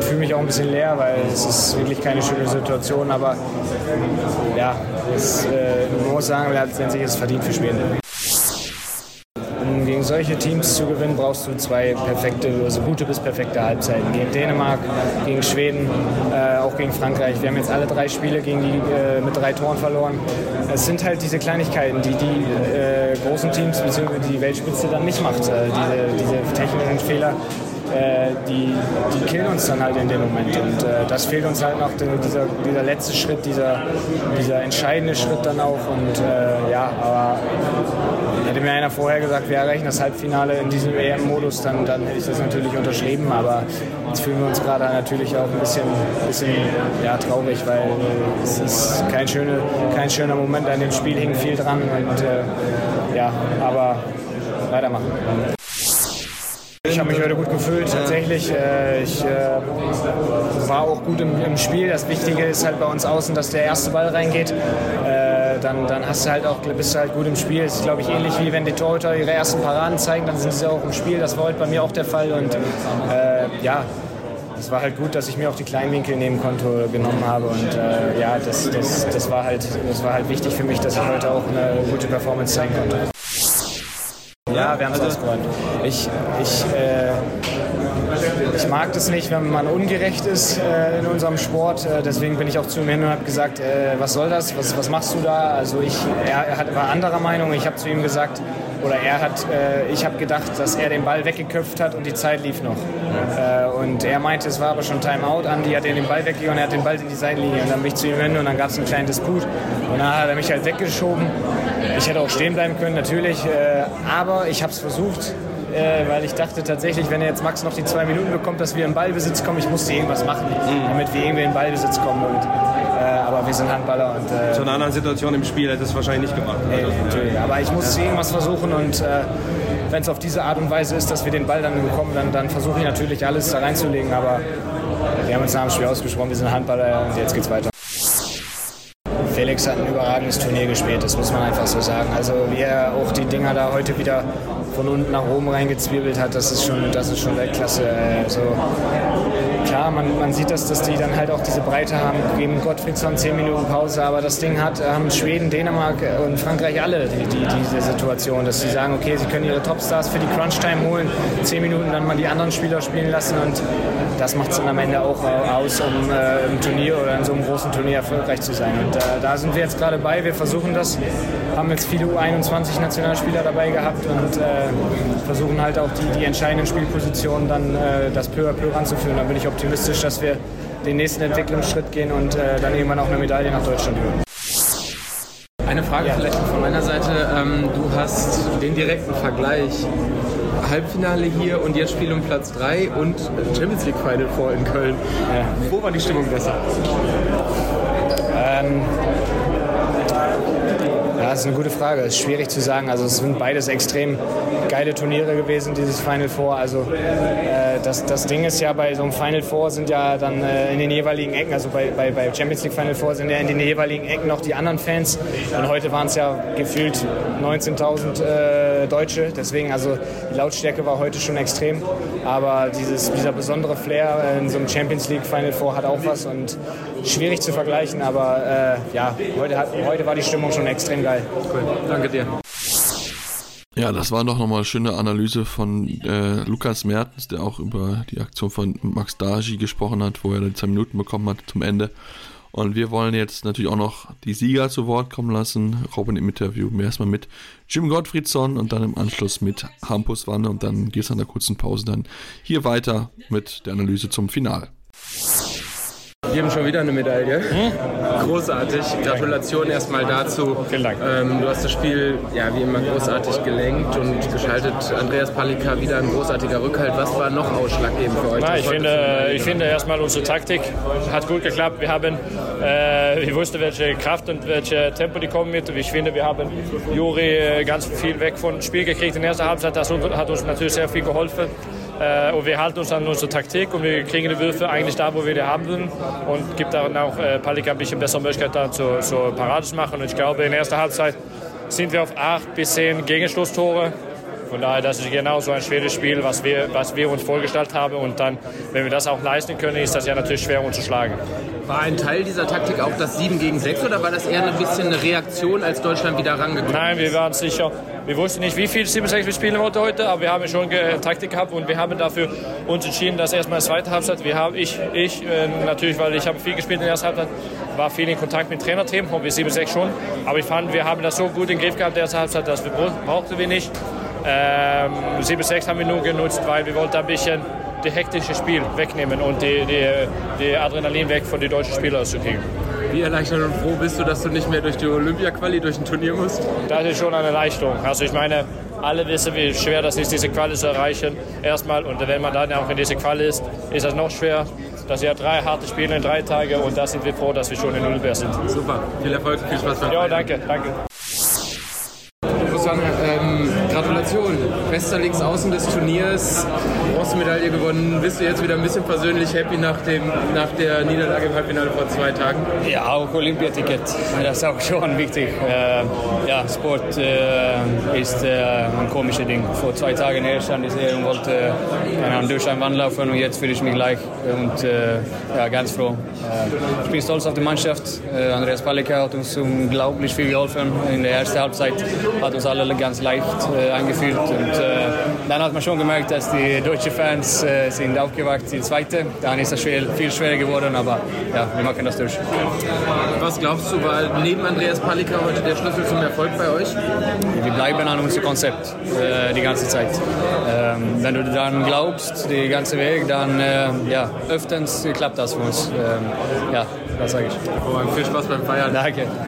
fühle mich auch ein bisschen leer, weil es ist wirklich keine schöne Situation. Aber ja, es, äh, man muss sagen, letztendlich ist es verdient für Schweden. Gegen solche Teams zu gewinnen, brauchst du zwei perfekte, also gute bis perfekte Halbzeiten. Gegen Dänemark, gegen Schweden, äh, auch gegen Frankreich. Wir haben jetzt alle drei Spiele gegen die äh, mit drei Toren verloren. Es sind halt diese Kleinigkeiten, die die äh, großen Teams bzw. die Weltspitze dann nicht macht. Äh, diese, diese technischen Fehler, äh, die, die killen uns dann halt in dem Moment. Und äh, das fehlt uns halt noch, dieser, dieser letzte Schritt, dieser, dieser entscheidende Schritt dann auch. Und äh, ja, aber hätte mir einer vorher gesagt, wir erreichen das Halbfinale in diesem EM-Modus, dann, dann hätte ich das natürlich unterschrieben. Aber jetzt fühlen wir uns gerade natürlich auch ein bisschen, bisschen ja, traurig, weil es ist kein, schöne, kein schöner Moment. An dem Spiel hing viel dran. Und äh, ja, aber weitermachen. Ich habe mich heute gut gefühlt, tatsächlich. Äh, ich äh, war auch gut im, im, Spiel. Das Wichtige ist halt bei uns außen, dass der erste Ball reingeht. Äh, dann, dann hast du halt auch, bist du halt gut im Spiel. Das ist, glaube ich, ähnlich wie wenn die Torhüter ihre ersten Paraden zeigen, dann sind sie auch im Spiel. Das war heute bei mir auch der Fall. Und ja, es war halt gut, dass ich mir auch die Kleinwinkel neben Konto genommen habe und äh, ja, das, das, das, war halt, das war halt wichtig für mich, dass ich heute auch eine gute Performance zeigen konnte. Ja, wir haben es also, ausgeräumt. Ich, ich, äh, ich mag das nicht, wenn man ungerecht ist äh, in unserem Sport. Äh, deswegen bin ich auch zu ihm hin und habe gesagt, äh, was soll das? Was, was machst du da? Also ich, er, er hat, war anderer Meinung. Ich habe zu ihm gesagt, oder er hat, äh, ich habe gedacht, dass er den Ball weggeköpft hat und die Zeit lief noch. Äh, und er meinte, es war aber schon Timeout. Andi hat den Ball weggegeben und er hat den Ball in die Seitenlinie. Und dann bin ich zu ihm hin und dann gab es einen kleinen Disput. Und dann hat er mich halt weggeschoben. Ich hätte auch stehen bleiben können, natürlich. Äh, aber ich habe es versucht. Äh, weil ich dachte tatsächlich, wenn jetzt Max noch die zwei Minuten bekommt, dass wir im Ballbesitz kommen, ich musste irgendwas machen, mhm. damit wir irgendwie in Ballbesitz kommen. Und, äh, aber wir sind Handballer. Und, äh, Zu einer anderen Situation im Spiel hätte es wahrscheinlich nicht gemacht. Nee, natürlich. Aber ich musste irgendwas versuchen und wenn es auf diese Art und Weise ist, dass wir den Ball dann bekommen, dann, dann versuche ich natürlich alles da reinzulegen. Aber wir haben uns nach dem Spiel ausgesprochen, wir sind Handballer und jetzt geht's weiter. Felix hat ein überragendes Turnier gespielt, das muss man einfach so sagen. Also wie er auch die Dinger da heute wieder von unten nach oben reingezwirbelt hat, das ist schon, das ist schon Weltklasse. Also, klar, man, man sieht, dass, dass die dann halt auch diese Breite haben, geben Gottfriedson 10 Minuten Pause, aber das Ding hat, haben Schweden, Dänemark und Frankreich alle die, die, diese Situation, dass sie sagen, okay, sie können ihre Topstars für die Crunch-Time holen, 10 Minuten dann mal die anderen Spieler spielen lassen und das macht es dann am Ende auch aus, um äh, im Turnier oder in so einem großen Turnier erfolgreich zu sein. Und äh, da sind wir jetzt gerade bei, wir versuchen das, haben jetzt viele U21-Nationalspieler dabei gehabt und äh, versuchen halt auch die, die entscheidenden Spielpositionen dann äh, das peu à peu ranzuführen. Da bin ich optimistisch, dass wir den nächsten Entwicklungsschritt gehen und äh, dann irgendwann auch eine Medaille nach Deutschland holen. Eine Frage ja. vielleicht von meiner Seite. Ähm, du hast den direkten Vergleich. Halbfinale hier und jetzt Spiel um Platz 3 und Champions League Final vor in Köln. Ja. Wo war die Stimmung besser? Ähm, Das ist eine gute Frage. Es ist schwierig zu sagen. Also es sind beides extrem geile Turniere gewesen, dieses Final Four. Also äh, das, das Ding ist ja, bei so einem Final Four sind ja dann äh, in den jeweiligen Ecken, also bei, bei, bei Champions League Final Four sind ja in den jeweiligen Ecken noch die anderen Fans. Und heute waren es ja gefühlt 19.000 äh, Deutsche. Deswegen, also die Lautstärke war heute schon extrem. Aber dieses, dieser besondere Flair in so einem Champions League Final Four hat auch was und schwierig zu vergleichen. Aber äh, ja, heute, hat, heute war die Stimmung schon extrem geil. Cool, danke dir. Ja, das war doch nochmal eine schöne Analyse von äh, Lukas Mertens, der auch über die Aktion von Max Dagi gesprochen hat, wo er die zwei Minuten bekommen hat zum Ende. Und wir wollen jetzt natürlich auch noch die Sieger zu Wort kommen lassen. Robin im Interview erstmal mit Jim Gottfriedson und dann im Anschluss mit Hampus Wanne und dann geht es nach einer kurzen Pause dann hier weiter mit der Analyse zum Final. Haben schon wieder eine Medaille. Hm? Großartig. Gratulation erstmal dazu. Vielen Dank. Ähm, du hast das Spiel ja wie immer großartig gelenkt und geschaltet. Andreas Palika wieder ein großartiger Rückhalt. Was war noch ausschlaggebend für euch? Na, ich, finde, ich finde erstmal unsere Taktik hat gut geklappt. Wir haben, äh, ich wusste, welche Kraft und welche Tempo die kommen mit. Ich finde, wir haben Juri äh, ganz viel weg vom Spiel gekriegt in der ersten Halbzeit. Das hat uns natürlich sehr viel geholfen. Äh, und wir halten uns an unsere Taktik und wir kriegen die Würfe eigentlich da, wo wir die haben wollen und gibt dann auch äh, Palika ein bisschen bessere Möglichkeit, da zur, zur Parade zu machen. Und ich glaube, in der ersten Halbzeit sind wir auf acht bis zehn Gegenschlusstore. Von daher, das ist genau so ein schweres Spiel, was wir, was wir uns vorgestellt haben. Und dann, wenn wir das auch leisten können, ist das ja natürlich schwer, uns zu schlagen. War ein Teil dieser Taktik auch das 7 gegen 6 oder war das eher ein bisschen eine Reaktion, als Deutschland wieder rangekommen Nein, wir waren sicher. Wir wussten nicht, wie viel 7-6 wir spielen wollten heute, aber wir haben schon Taktik gehabt und wir haben dafür uns entschieden, dass erstmal zweite Halbzeit, wir haben, ich, ich äh, natürlich, weil ich habe viel gespielt in der ersten Halbzeit, war viel in Kontakt mit Trainerteam und wir 7-6 schon, aber ich fand, wir haben das so gut in den Griff gehabt in der ersten Halbzeit, dass wir brauchten wir nicht. Ähm, 7-6 haben wir nur genutzt, weil wir wollten ein bisschen das hektische Spiel wegnehmen und die, die, die Adrenalin weg von den deutschen Spielern zu kriegen. Wie erleichtert und froh bist du, dass du nicht mehr durch die Olympia-Quali, durch ein Turnier musst? Das ist schon eine Leistung. Also ich meine, alle wissen, wie schwer das ist, diese Quali zu erreichen. Erstmal. Und wenn man dann auch in diese Quali ist, ist das noch schwer. Das sind ja drei harte Spiele in drei Tagen und da sind wir froh, dass wir schon in Olympia sind. Super. Viel Erfolg, viel Spaß Ja, danke, danke. Susanne. Bester Linksaußen des Turniers, Bronzemedaille gewonnen. Bist du jetzt wieder ein bisschen persönlich happy nach, dem, nach der Niederlage im Halbfinale vor zwei Tagen? Ja, auch Olympiaticket. Das ist auch schon wichtig. Äh, ja, Sport äh, ist äh, ein komisches Ding. Vor zwei Tagen her stand ich hier und wollte äh, durch ein Wand laufen und jetzt fühle ich mich gleich und äh, ja, ganz froh. Äh, ich bin stolz auf die Mannschaft. Andreas Palika hat uns unglaublich viel geholfen. In der ersten Halbzeit hat uns alle ganz leicht äh, eingeführt und äh, dann hat man schon gemerkt, dass die deutschen Fans äh, sind aufgewacht in zweite. Dann ist das schwer, viel schwerer geworden, aber ja, wir machen das durch. Was glaubst du, war neben Andreas Palika heute der Schlüssel zum Erfolg bei euch? Wir bleiben an unserem Konzept äh, die ganze Zeit. Ähm, wenn du daran glaubst, den ganzen Weg, dann äh, ja, öfters klappt das für uns. Ähm, ja, das sage ich. Viel Spaß beim Feiern. Danke.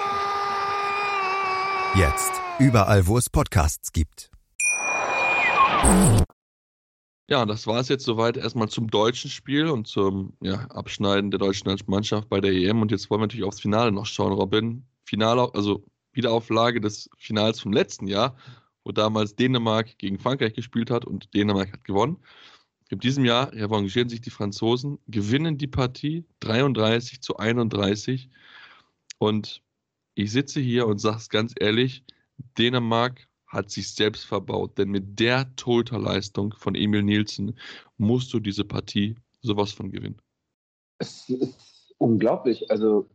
Jetzt überall, wo es Podcasts gibt. Ja, das war es jetzt soweit erstmal zum deutschen Spiel und zum ja, Abschneiden der deutschen Mannschaft bei der EM. Und jetzt wollen wir natürlich aufs Finale noch schauen, Robin. Finale, also Wiederauflage des Finals vom letzten Jahr, wo damals Dänemark gegen Frankreich gespielt hat und Dänemark hat gewonnen. In diesem Jahr revanchieren sich die Franzosen, gewinnen die Partie 33 zu 31 und ich sitze hier und sage es ganz ehrlich, Dänemark hat sich selbst verbaut, denn mit der Torhüterleistung von Emil Nielsen musst du diese Partie sowas von gewinnen. Es ist unglaublich. Also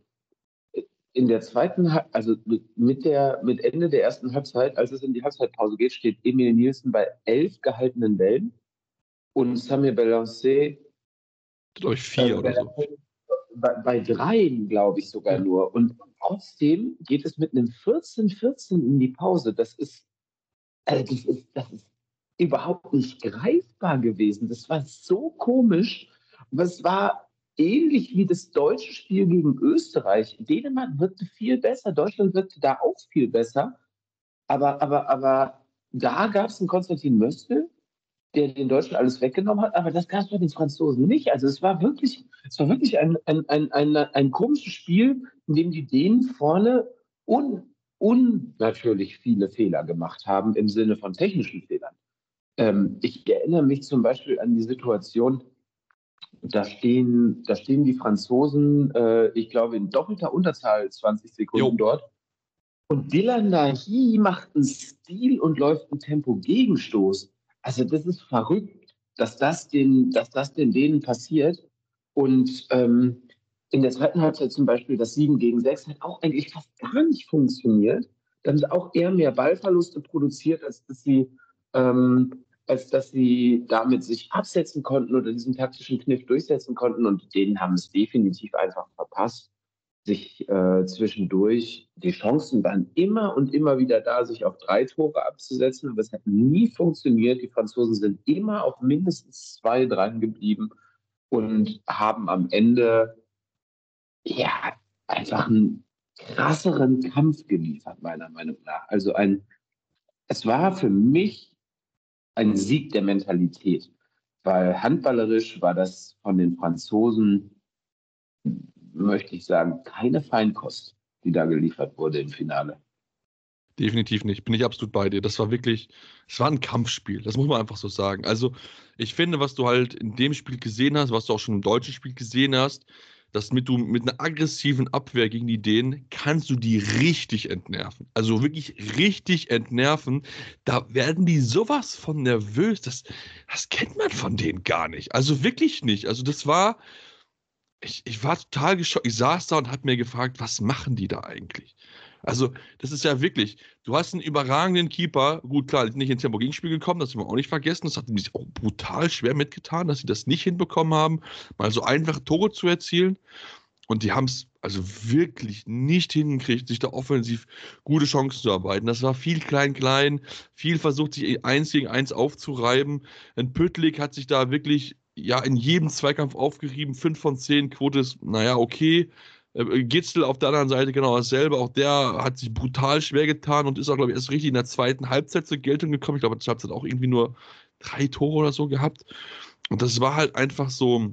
in der zweiten, also mit, der, mit Ende der ersten Halbzeit, als es in die Halbzeitpause geht, steht Emil Nielsen bei elf gehaltenen Bällen und Samir Belancé glaube ich vier oder so bei, bei dreien, glaube ich, sogar nur. Und trotzdem geht es mit einem 14-14 in die Pause. Das ist, also das ist, das ist überhaupt nicht greifbar gewesen. Das war so komisch. Es war ähnlich wie das deutsche Spiel gegen Österreich. Dänemark wirkte viel besser, Deutschland wirkte da auch viel besser. Aber, aber, aber da gab es einen Konstantin Möstl, der den Deutschen alles weggenommen hat, aber das gab es bei den Franzosen nicht. Also es war wirklich, es war wirklich ein, ein, ein, ein, ein komisches Spiel, in dem die Dänen vorne un, unnatürlich viele Fehler gemacht haben im Sinne von technischen Fehlern. Ähm, ich erinnere mich zum Beispiel an die Situation, da stehen, da stehen die Franzosen, äh, ich glaube, in doppelter Unterzahl 20 Sekunden jo. dort. Und Dylan Nahi macht einen Stil und läuft einen Tempo-Gegenstoß. Also das ist verrückt, dass das den, dass das den denen passiert. Und ähm, in der zweiten Halbzeit zum Beispiel das 7 gegen 6 hat auch eigentlich fast gar nicht funktioniert. Dann sind auch eher mehr Ballverluste produziert, als dass sie, ähm, als dass sie damit sich absetzen konnten oder diesen taktischen Kniff durchsetzen konnten. Und denen haben es definitiv einfach verpasst sich äh, zwischendurch, die Chancen waren immer und immer wieder da, sich auf drei Tore abzusetzen, aber es hat nie funktioniert. Die Franzosen sind immer auf mindestens zwei dran geblieben und haben am Ende ja einfach einen krasseren Kampf geliefert, meiner Meinung nach. Also ein, es war für mich ein Sieg der Mentalität, weil handballerisch war das von den Franzosen möchte ich sagen, keine Feinkost, die da geliefert wurde im Finale. Definitiv nicht. Bin ich absolut bei dir. Das war wirklich, es war ein Kampfspiel. Das muss man einfach so sagen. Also, ich finde, was du halt in dem Spiel gesehen hast, was du auch schon im deutschen Spiel gesehen hast, dass mit du mit einer aggressiven Abwehr gegen die Dänen kannst du die richtig entnerven. Also wirklich richtig entnerven. Da werden die sowas von nervös. Das, das kennt man von denen gar nicht. Also wirklich nicht. Also das war, ich, ich war total geschockt. Ich saß da und habe mir gefragt, was machen die da eigentlich? Also, das ist ja wirklich, du hast einen überragenden Keeper. Gut, klar, nicht ins Tempo Gegenspiel gekommen, das haben wir auch nicht vergessen. Das hat sich auch brutal schwer mitgetan, dass sie das nicht hinbekommen haben, mal so einfach Tore zu erzielen. Und die haben es also wirklich nicht hingekriegt, sich da offensiv gute Chancen zu arbeiten. Das war viel klein-klein, viel versucht, sich eins gegen eins aufzureiben. Ein Püttlik hat sich da wirklich ja in jedem Zweikampf aufgerieben. 5 von 10 Quote ist, naja, okay. Äh, Gitzel auf der anderen Seite genau dasselbe. Auch der hat sich brutal schwer getan und ist auch, glaube ich, erst richtig in der zweiten Halbzeit zur Geltung gekommen. Ich glaube, die Halbzeit auch irgendwie nur drei Tore oder so gehabt. Und das war halt einfach so,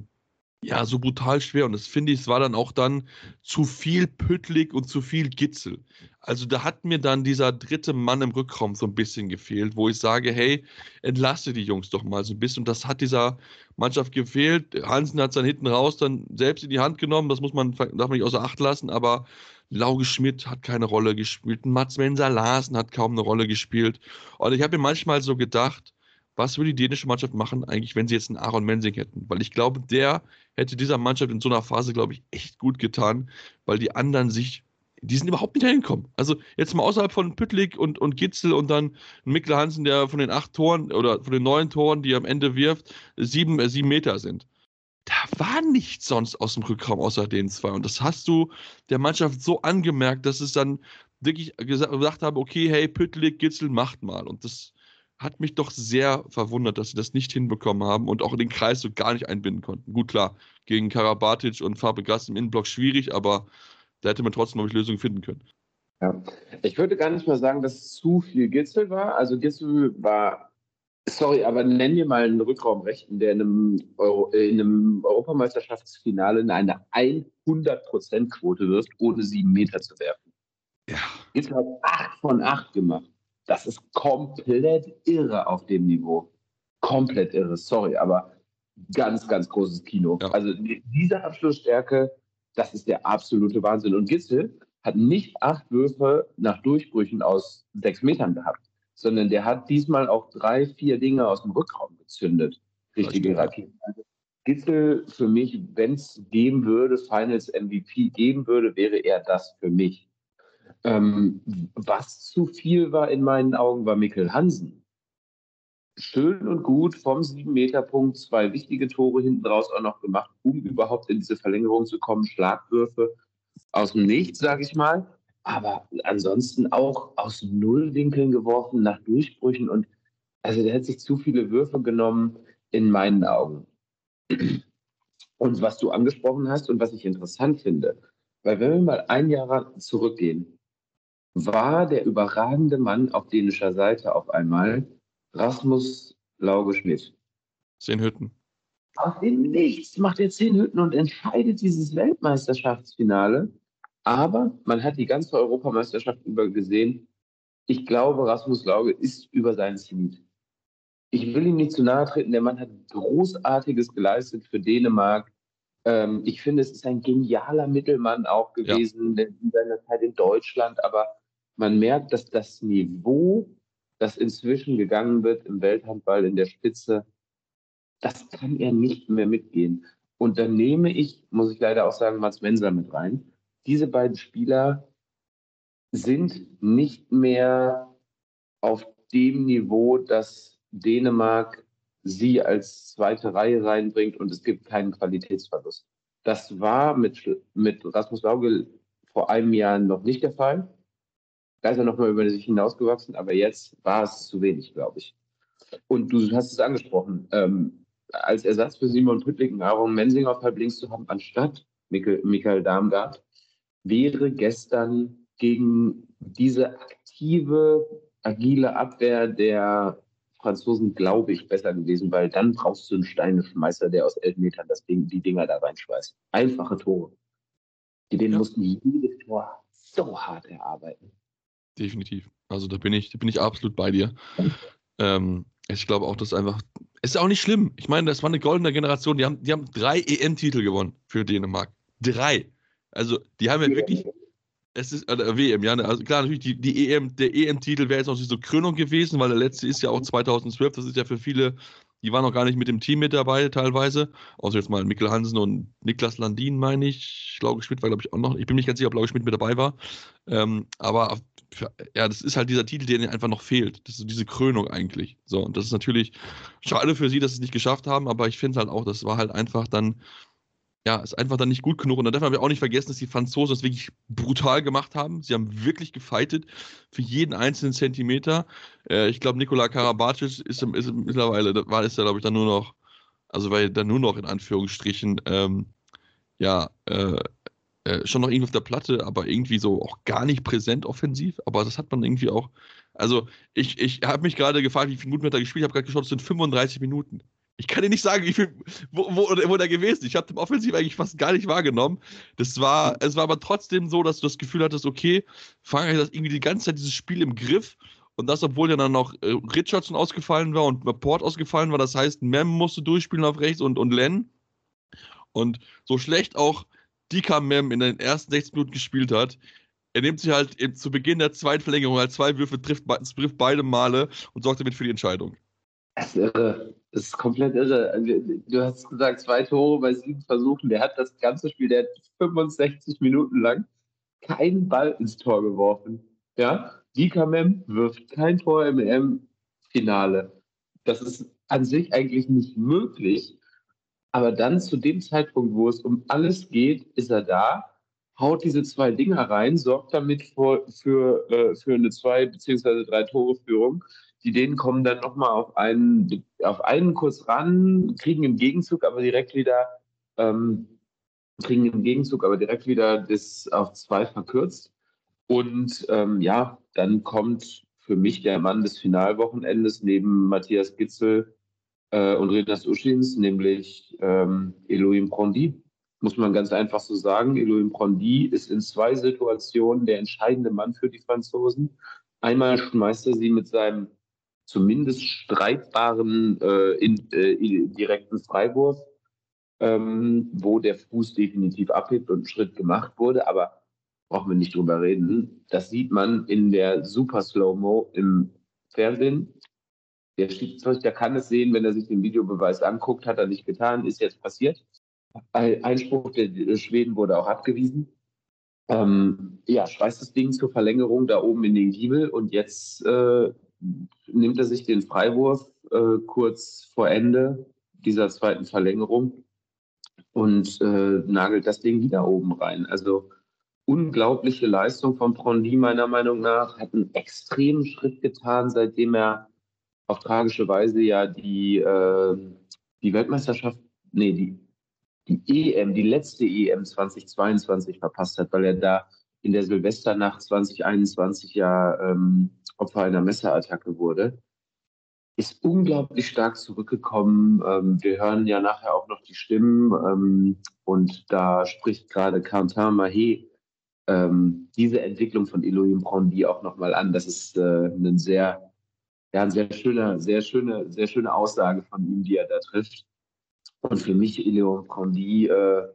ja, so brutal schwer. Und das finde ich, es war dann auch dann zu viel Püttlig und zu viel Gitzel. Also da hat mir dann dieser dritte Mann im Rückraum so ein bisschen gefehlt, wo ich sage, hey, entlasse die Jungs doch mal so ein bisschen. Und das hat dieser Mannschaft gefehlt. Hansen hat es dann hinten raus dann selbst in die Hand genommen. Das muss man, darf man nicht außer Acht lassen. Aber Lauge Schmidt hat keine Rolle gespielt. Mats Menser Larsen hat kaum eine Rolle gespielt. Und ich habe mir manchmal so gedacht, was würde die dänische Mannschaft machen, eigentlich, wenn sie jetzt einen Aaron Mensing hätten? Weil ich glaube, der hätte dieser Mannschaft in so einer Phase, glaube ich, echt gut getan, weil die anderen sich, die sind überhaupt nicht hinkommen. Also jetzt mal außerhalb von Püttlik und, und Gitzel und dann Mikkel Hansen, der von den acht Toren oder von den neun Toren, die er am Ende wirft, sieben, äh, sieben Meter sind. Da war nichts sonst aus dem Rückraum außer den zwei. Und das hast du der Mannschaft so angemerkt, dass es dann wirklich gesagt, gesagt habe, okay, hey, Püttlik, Gitzel, macht mal. Und das hat mich doch sehr verwundert, dass sie das nicht hinbekommen haben und auch den Kreis so gar nicht einbinden konnten. Gut, klar, gegen Karabatic und Fabregas im Innenblock schwierig, aber da hätte man trotzdem, glaube ich, Lösungen finden können. Ja, ich würde gar nicht mal sagen, dass es zu viel Gitzel war. Also Gitzel war, sorry, aber nenn dir mal einen Rückraumrechten, der in einem, Euro, äh, in einem Europameisterschaftsfinale in eine 100%-Quote wirft, ohne sieben Meter zu werfen. Ja. Gitzel hat 8 von 8 gemacht. Das ist komplett irre auf dem Niveau. Komplett irre, sorry, aber ganz, ganz großes Kino. Ja. Also diese Abschlussstärke, das ist der absolute Wahnsinn. Und Gitzel hat nicht acht Würfe nach Durchbrüchen aus sechs Metern gehabt, sondern der hat diesmal auch drei, vier Dinge aus dem Rückraum gezündet. Richtige Raketen. Also Gitzel für mich, wenn es geben würde, Finals MVP geben würde, wäre er das für mich. Ähm, was zu viel war in meinen Augen, war Mikkel Hansen. schön und gut vom 7-Meter-Punkt zwei wichtige Tore hinten raus auch noch gemacht, um überhaupt in diese Verlängerung zu kommen. Schlagwürfe aus dem Nichts, sage ich mal. Aber ansonsten auch aus Nullwinkeln geworfen, nach Durchbrüchen. Und also der hat sich zu viele Würfe genommen, in meinen Augen. Und was du angesprochen hast und was ich interessant finde, weil wenn wir mal ein Jahr zurückgehen, war der überragende Mann auf dänischer Seite auf einmal Rasmus Lauge Schmidt. Zehn Hütten. Aus dem Nichts macht er zehn Hütten und entscheidet dieses Weltmeisterschaftsfinale. Aber man hat die ganze Europameisterschaft über gesehen, ich glaube, Rasmus Lauge ist über sein Zenit. Ich will ihm nicht zu nahe treten, der Mann hat Großartiges geleistet für Dänemark. Ähm, ich finde, es ist ein genialer Mittelmann auch gewesen ja. in seiner Zeit in Deutschland, aber man merkt, dass das Niveau das inzwischen gegangen wird im Welthandball in der Spitze, das kann er nicht mehr mitgehen. Und dann nehme ich, muss ich leider auch sagen, Mats Menser mit rein. Diese beiden Spieler sind nicht mehr auf dem Niveau, dass Dänemark sie als zweite Reihe reinbringt und es gibt keinen Qualitätsverlust. Das war mit, mit Rasmus Lauge vor einem Jahr noch nicht der Fall. Da ist er nochmal über sich hinausgewachsen, aber jetzt war es zu wenig, glaube ich. Und du hast es angesprochen, ähm, als Ersatz für Simon Püttling Aaron Mensinger auf halb links zu haben, anstatt Michael, Michael Darmgard, wäre gestern gegen diese aktive, agile Abwehr der Franzosen, glaube ich, besser gewesen, weil dann brauchst du einen Steineschmeißer, der aus elf Metern das Ding, die Dinger da reinschmeißt. Einfache Tore. Die denen ja. mussten jedes Tor so hart erarbeiten definitiv. Also da bin ich, da bin ich absolut bei dir. Ähm, ich glaube auch, dass einfach. Es ist auch nicht schlimm. Ich meine, das war eine goldene Generation. Die haben, die haben drei EM-Titel gewonnen für Dänemark. Drei. Also, die haben ja wirklich. Es ist, äh, WM, ja. Ne, also klar, natürlich, die, die EM, der EM-Titel wäre jetzt noch so Krönung gewesen, weil der letzte ist ja auch 2012. Das ist ja für viele die waren noch gar nicht mit dem Team mit dabei, teilweise. Außer jetzt mal Mikkel Hansen und Niklas Landin, meine ich. Lauge Schmidt war, glaube ich, auch noch. Ich bin nicht ganz sicher, ob Lauge Schmidt mit dabei war. Ähm, aber ja, das ist halt dieser Titel, der ihnen einfach noch fehlt. Das ist diese Krönung eigentlich. So, und das ist natürlich schade für sie, dass sie es nicht geschafft haben, aber ich finde halt auch, das war halt einfach dann ja, ist einfach dann nicht gut genug. Und da darf man auch nicht vergessen, dass die Franzosen das wirklich brutal gemacht haben. Sie haben wirklich gefightet für jeden einzelnen Zentimeter. Äh, ich glaube, Nikola Karabatic ist, ist, mittlerweile, war ist er, glaube ich, dann nur noch, also weil dann nur noch in Anführungsstrichen, ähm, ja, äh, äh, schon noch irgendwie auf der Platte, aber irgendwie so auch gar nicht präsent offensiv. Aber das hat man irgendwie auch. Also, ich, ich habe mich gerade gefragt, wie viele Minuten hat er gespielt. Ich habe gerade geschaut, es sind 35 Minuten. Ich kann dir nicht sagen, wie viel, wo, wo, wo der gewesen ist. Ich habe den Offensiv eigentlich fast gar nicht wahrgenommen. Das war, es war aber trotzdem so, dass du das Gefühl hattest, okay, Frankreich hat irgendwie die ganze Zeit dieses Spiel im Griff. Und das, obwohl ja dann noch äh, Richardson ausgefallen war und Port ausgefallen war. Das heißt, Mem musste durchspielen auf rechts und, und Len. Und so schlecht auch Dika Mem in den ersten 60 Minuten gespielt hat, er nimmt sich halt zu Beginn der zweiten Verlängerung halt zwei Würfe, trifft, trifft beide Male und sorgt damit für die Entscheidung. Das ist irre. Das ist komplett irre. Also, du hast gesagt, zwei Tore bei sieben Versuchen. Der hat das ganze Spiel, der hat 65 Minuten lang keinen Ball ins Tor geworfen. Ja, Dikamem wirft kein Tor im EM-Finale. Das ist an sich eigentlich nicht möglich. Aber dann zu dem Zeitpunkt, wo es um alles geht, ist er da, haut diese zwei Dinger rein, sorgt damit für, für, äh, für eine zwei- bzw. drei Tore-Führung die Dänen kommen dann nochmal auf einen, auf einen Kurs ran, kriegen im Gegenzug aber direkt wieder, ähm, kriegen im Gegenzug aber direkt wieder das auf zwei verkürzt. Und ähm, ja, dann kommt für mich der Mann des Finalwochenendes neben Matthias Gitzel äh, und Renas Uschins, nämlich ähm, Elohim Prondi. Muss man ganz einfach so sagen. Elohim Prondi ist in zwei Situationen der entscheidende Mann für die Franzosen. Einmal schmeißt er sie mit seinem zumindest streitbaren äh, in, äh, direkten Freiwurf, ähm, wo der Fuß definitiv abhebt und ein Schritt gemacht wurde, aber brauchen wir nicht drüber reden. Das sieht man in der Super Slow-Mo im Fernsehen. Der Schiedsrichter kann es sehen, wenn er sich den Videobeweis anguckt, hat er nicht getan, ist jetzt passiert. Einspruch der Schweden wurde auch abgewiesen. Ähm, ja, schweißt das Ding zur Verlängerung da oben in den Giebel und jetzt äh, nimmt er sich den Freiwurf, äh, kurz vor Ende dieser zweiten Verlängerung und äh, nagelt das Ding wieder oben rein. Also unglaubliche Leistung von Prondi meiner Meinung nach, hat einen extremen Schritt getan, seitdem er auf tragische Weise ja die, äh, die Weltmeisterschaft, nee, die, die EM, die letzte EM 2022 verpasst hat, weil er da in der Silvesternacht 2021 ja ähm, Opfer einer Messerattacke wurde. Ist unglaublich stark zurückgekommen. Ähm, wir hören ja nachher auch noch die Stimmen ähm, und da spricht gerade Quentin Mahé ähm, diese Entwicklung von Elohim Brondi auch nochmal an. Das ist äh, ein sehr, ja, ein sehr schöner, sehr schöne, sehr schöne Aussage von ihm, die er da trifft. Und für mich Elohim Brondi äh,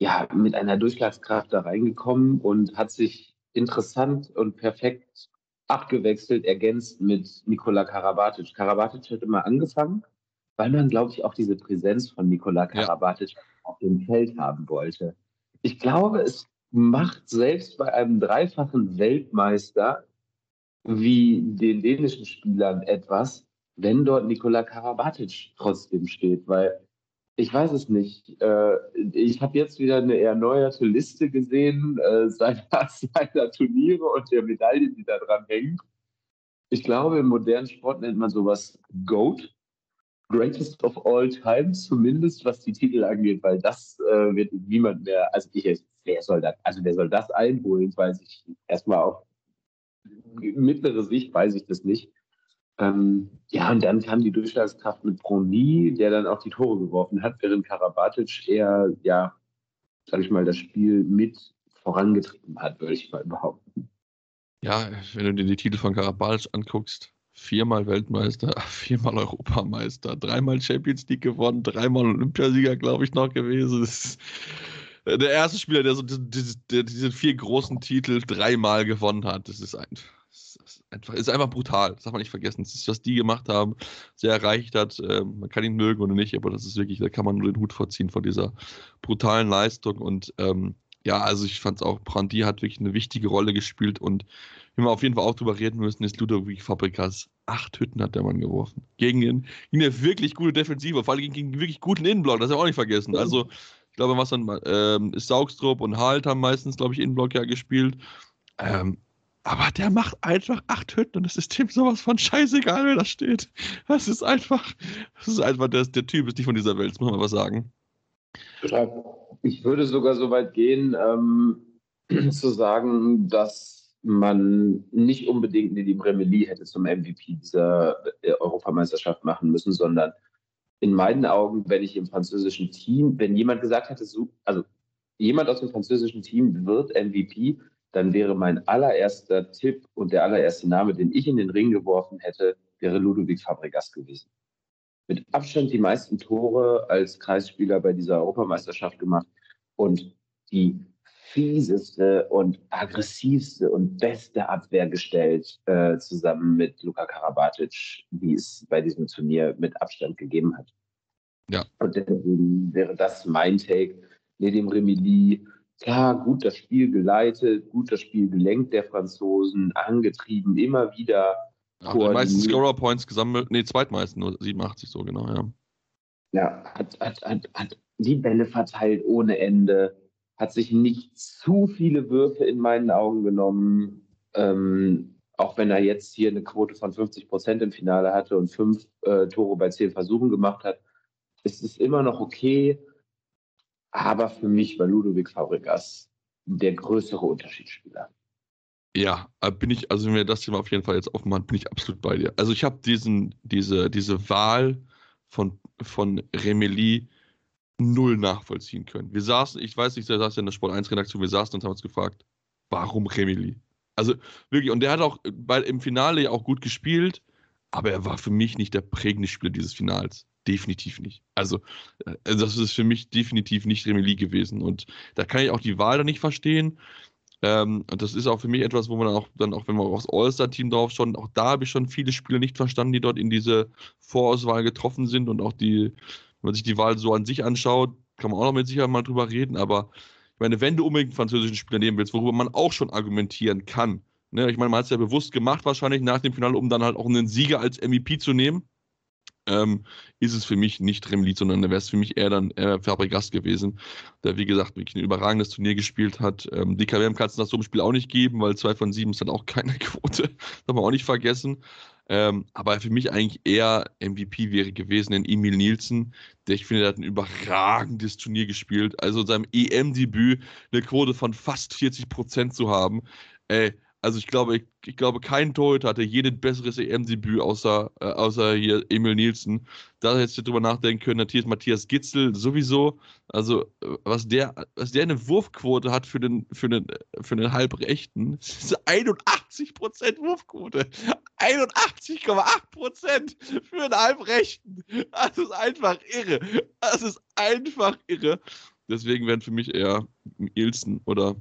ja, mit einer Durchschlagskraft da reingekommen und hat sich interessant und perfekt abgewechselt, ergänzt mit Nikola Karabatic. Karabatic hat immer angefangen, weil man, glaube ich, auch diese Präsenz von Nikola Karabatic ja. auf dem Feld haben wollte. Ich glaube, es macht selbst bei einem dreifachen Weltmeister wie den dänischen Spielern etwas, wenn dort Nikola Karabatic trotzdem steht, weil ich weiß es nicht. Äh, ich habe jetzt wieder eine erneuerte Liste gesehen äh, seiner, seiner Turniere und der Medaillen, die da dran hängen. Ich glaube, im modernen Sport nennt man sowas GOAT. Greatest of all time, zumindest was die Titel angeht, weil das äh, wird niemand mehr, also ich, wer soll das, also wer soll das einholen, weiß ich erstmal auf mittlere Sicht weiß ich das nicht. Ähm, ja, und dann kam die Durchschlagskraft mit Brony, der dann auch die Tore geworfen hat, während Karabatic eher, ja, sag ich mal, das Spiel mit vorangetrieben hat, würde ich mal behaupten. Ja, wenn du dir die Titel von Karabatic anguckst, viermal Weltmeister, viermal Europameister, dreimal Champions League gewonnen, dreimal Olympiasieger, glaube ich, noch gewesen. Das ist der erste Spieler, der so diese, diese vier großen Titel dreimal gewonnen hat. Das ist einfach ist einfach, ist einfach brutal. Das darf man nicht vergessen. Das ist, was die gemacht haben, sehr erreicht hat. Ähm, man kann ihn mögen oder nicht, aber das ist wirklich, da kann man nur den Hut vorziehen vor dieser brutalen Leistung. Und ähm, ja, also ich fand es auch, Brandi hat wirklich eine wichtige Rolle gespielt und wenn wir auf jeden Fall auch drüber reden müssen, ist Ludovic Fabrikas. Acht Hütten hat der Mann geworfen. Gegen, ihn, gegen eine wirklich gute Defensive, vor allem gegen, gegen einen wirklich guten Innenblock, das haben wir auch nicht vergessen. Also, glaube, was dann ähm, ist Saugstrup und Halt haben meistens, glaube ich, Innenblock ja gespielt. Ähm, aber der macht einfach acht Hütten und es ist dem sowas von scheißegal, wer da steht. Das ist einfach, das ist einfach, der, der Typ ist nicht von dieser Welt, das muss man mal sagen. Ich würde sogar so weit gehen, ähm, zu sagen, dass man nicht unbedingt Nedim Remeli hätte zum MVP dieser äh, Europameisterschaft machen müssen, sondern in meinen Augen, wenn ich im französischen Team, wenn jemand gesagt hätte, so, also jemand aus dem französischen Team wird MVP, dann wäre mein allererster Tipp und der allererste Name, den ich in den Ring geworfen hätte, wäre Ludovic Fabregas gewesen. Mit Abstand die meisten Tore als Kreisspieler bei dieser Europameisterschaft gemacht und die fieseste und aggressivste und beste Abwehr gestellt, äh, zusammen mit Luka Karabatic, wie es bei diesem Turnier mit Abstand gegeben hat. Ja. Und deswegen wäre das mein Take. Nedim Remili, klar, gut das Spiel geleitet, gut das Spiel gelenkt der Franzosen, angetrieben, immer wieder. Ja, die meisten Scorer Points gesammelt, nee, zweitmeisten, nur 87 so genau, ja. Ja, hat, hat, hat, hat die Bälle verteilt ohne Ende, hat sich nicht zu viele Würfe in meinen Augen genommen, ähm, auch wenn er jetzt hier eine Quote von 50 Prozent im Finale hatte und fünf äh, Tore bei zehn Versuchen gemacht hat, ist es immer noch okay. Aber für mich war Ludovic Fabregas der größere Unterschiedsspieler. Ja, äh, bin ich, also wenn wir das Thema auf jeden Fall jetzt aufmachen, bin ich absolut bei dir. Also ich habe diesen, diese, diese Wahl von, von Remeli null nachvollziehen können. Wir saßen, ich weiß nicht, der saß ja in der Sport 1 Redaktion, wir saßen und haben uns gefragt, warum Remeli? Also wirklich, und der hat auch bei, im Finale ja auch gut gespielt, aber er war für mich nicht der prägende Spieler dieses Finals definitiv nicht. Also, äh, das ist für mich definitiv nicht Remeli gewesen. Und da kann ich auch die Wahl dann nicht verstehen. Ähm, und das ist auch für mich etwas, wo man auch dann auch, wenn man aufs All-Star-Team drauf schaut, auch da habe ich schon viele Spieler nicht verstanden, die dort in diese Vorauswahl getroffen sind und auch die, wenn man sich die Wahl so an sich anschaut, kann man auch noch mit Sicherheit mal drüber reden, aber ich meine, wenn du unbedingt einen französischen Spieler nehmen willst, worüber man auch schon argumentieren kann, ne? ich meine, man hat es ja bewusst gemacht wahrscheinlich nach dem Finale, um dann halt auch einen Sieger als MVP zu nehmen, ähm, ist es für mich nicht Remlit, sondern wäre es für mich eher dann eher Fabregas gewesen, der wie gesagt wirklich ein überragendes Turnier gespielt hat. Ähm, DKWM kann es nach so einem Spiel auch nicht geben, weil zwei von sieben ist dann auch keine Quote, darf man auch nicht vergessen. Ähm, aber für mich eigentlich eher MVP wäre gewesen in Emil Nielsen, der ich finde, der hat ein überragendes Turnier gespielt. Also in seinem EM-Debüt eine Quote von fast 40 Prozent zu haben. Ey, also ich glaube, ich, ich glaube, kein Torhüter hatte je ein besseres EM-Debüt außer, äh, außer hier Emil Nielsen. Da hättest du drüber nachdenken können, natürlich Matthias Gitzel sowieso. Also, äh, was der, was der eine Wurfquote hat für den, für den, für den Halbrechten, ist 81% Wurfquote. 81,8% für einen Halbrechten. Das ist einfach irre. Das ist einfach irre. Deswegen wären für mich eher Nielsen oder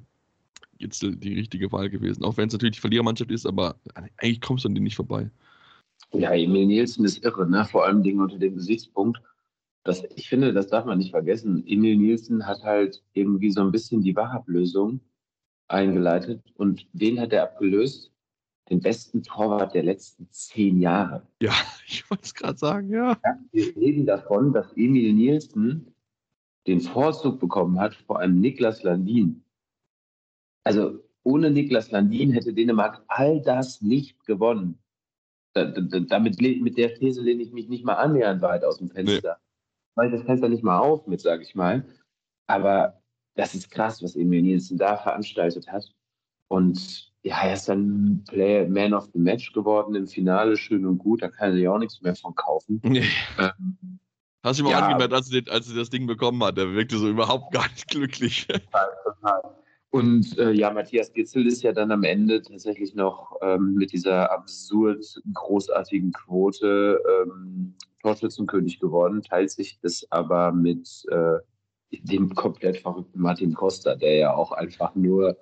jetzt die richtige Wahl gewesen. Auch wenn es natürlich die Verlierermannschaft ist, aber eigentlich kommst du an denen nicht vorbei. Ja, Emil Nielsen ist irre, ne? vor allem Dingen unter dem Gesichtspunkt. Dass, ich finde, das darf man nicht vergessen. Emil Nielsen hat halt irgendwie so ein bisschen die Wahrhablösung eingeleitet und den hat er abgelöst, den besten Torwart der letzten zehn Jahre. Ja, ich wollte es gerade sagen, ja. ja. Wir reden davon, dass Emil Nielsen den Vorzug bekommen hat vor einem Niklas Landin. Also ohne Niklas Landin hätte Dänemark all das nicht gewonnen. Da, da, damit mit der These lehne ich mich nicht mal annähernd weit aus dem Fenster. Nee. Weil das Fenster nicht mal auf mit, sage ich mal. Aber das ist krass, was Emil Nielsen da veranstaltet hat. Und ja, er ist dann Player, Man of the Match geworden im Finale, schön und gut. Da kann er ja auch nichts mehr von kaufen. Nee. Ähm, Hast du ihm auch ja, angemerkt, als er, als das Ding bekommen hat? Der wirkte so überhaupt gar nicht glücklich. Total, total. Und äh, ja, Matthias Gitzel ist ja dann am Ende tatsächlich noch ähm, mit dieser absurd großartigen Quote ähm, Torschützenkönig geworden, teilt sich das aber mit äh, dem komplett verrückten Martin Costa, der ja auch einfach nur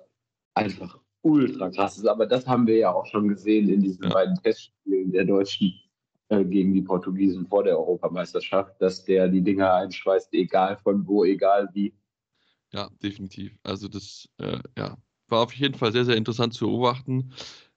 einfach ultra krass ist. Aber das haben wir ja auch schon gesehen in diesen ja. beiden Testspielen der Deutschen äh, gegen die Portugiesen vor der Europameisterschaft, dass der die Dinger einschweißt, egal von wo, egal wie. Ja, definitiv. Also das äh, ja, war auf jeden Fall sehr, sehr interessant zu beobachten.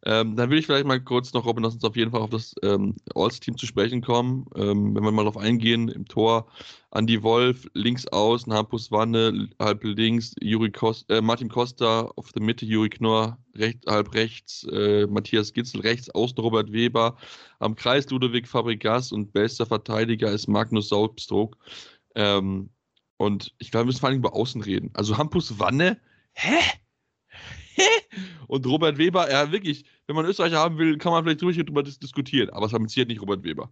Ähm, dann will ich vielleicht mal kurz noch, Robin, lass uns auf jeden Fall auf das ähm, All-Team zu sprechen kommen. Ähm, wenn wir mal darauf eingehen, im Tor Andy Wolf, links außen, Hampus Wanne, halb links, Juri Kost, äh, Martin Costa auf der Mitte, Juri Knorr, recht, halb rechts, äh, Matthias Gitzel, rechts außen Robert Weber, am Kreis Ludovic Fabregas und bester Verteidiger ist Magnus Saubstruck. Ähm, und ich glaube, wir müssen vor allem über Außen reden. Also Hampus Wanne, hä? Hä? Und Robert Weber, ja wirklich, wenn man Österreicher haben will, kann man vielleicht darüber diskutieren, aber es haben jetzt nicht Robert Weber.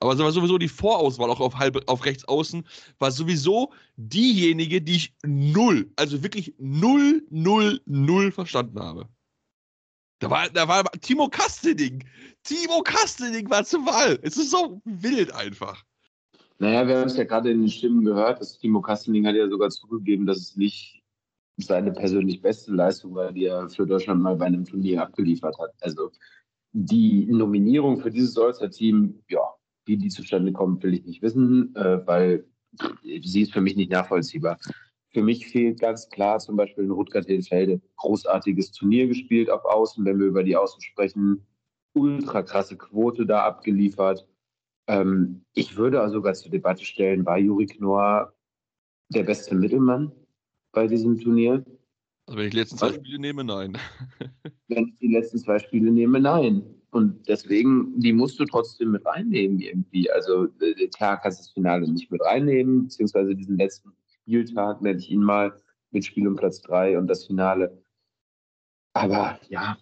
Aber sowieso die Vorauswahl auch auf, halb, auf rechts außen war sowieso diejenige, die ich null, also wirklich null, null, null verstanden habe. Da war, da war Timo Kastening. Timo Kastening war zur Wahl. Es ist so wild einfach. Naja, wir haben es ja gerade in den Stimmen gehört, dass Timo Kastening hat ja sogar zugegeben, dass es nicht seine persönlich beste Leistung war, die er für Deutschland mal bei einem Turnier abgeliefert hat. Also die Nominierung für dieses All-Star-Team, ja, wie die zustande kommt, will ich nicht wissen, äh, weil sie ist für mich nicht nachvollziehbar. Für mich fehlt ganz klar zum Beispiel in Rutger Telfelde großartiges Turnier gespielt auf Außen, wenn wir über die Außen sprechen. Ultra krasse Quote da abgeliefert. Ähm, ich würde also sogar zur Debatte stellen, war Juri Knorr der beste Mittelmann bei diesem Turnier? Also wenn ich die letzten zwei Spiele nehme, nein. wenn ich die letzten zwei Spiele nehme, nein. Und deswegen, die musst du trotzdem mit reinnehmen irgendwie. Also äh, klar kannst du das Finale nicht mit reinnehmen, beziehungsweise diesen letzten Spieltag nenne ich ihn mal mit Spiel um Platz drei und das Finale. Aber ja,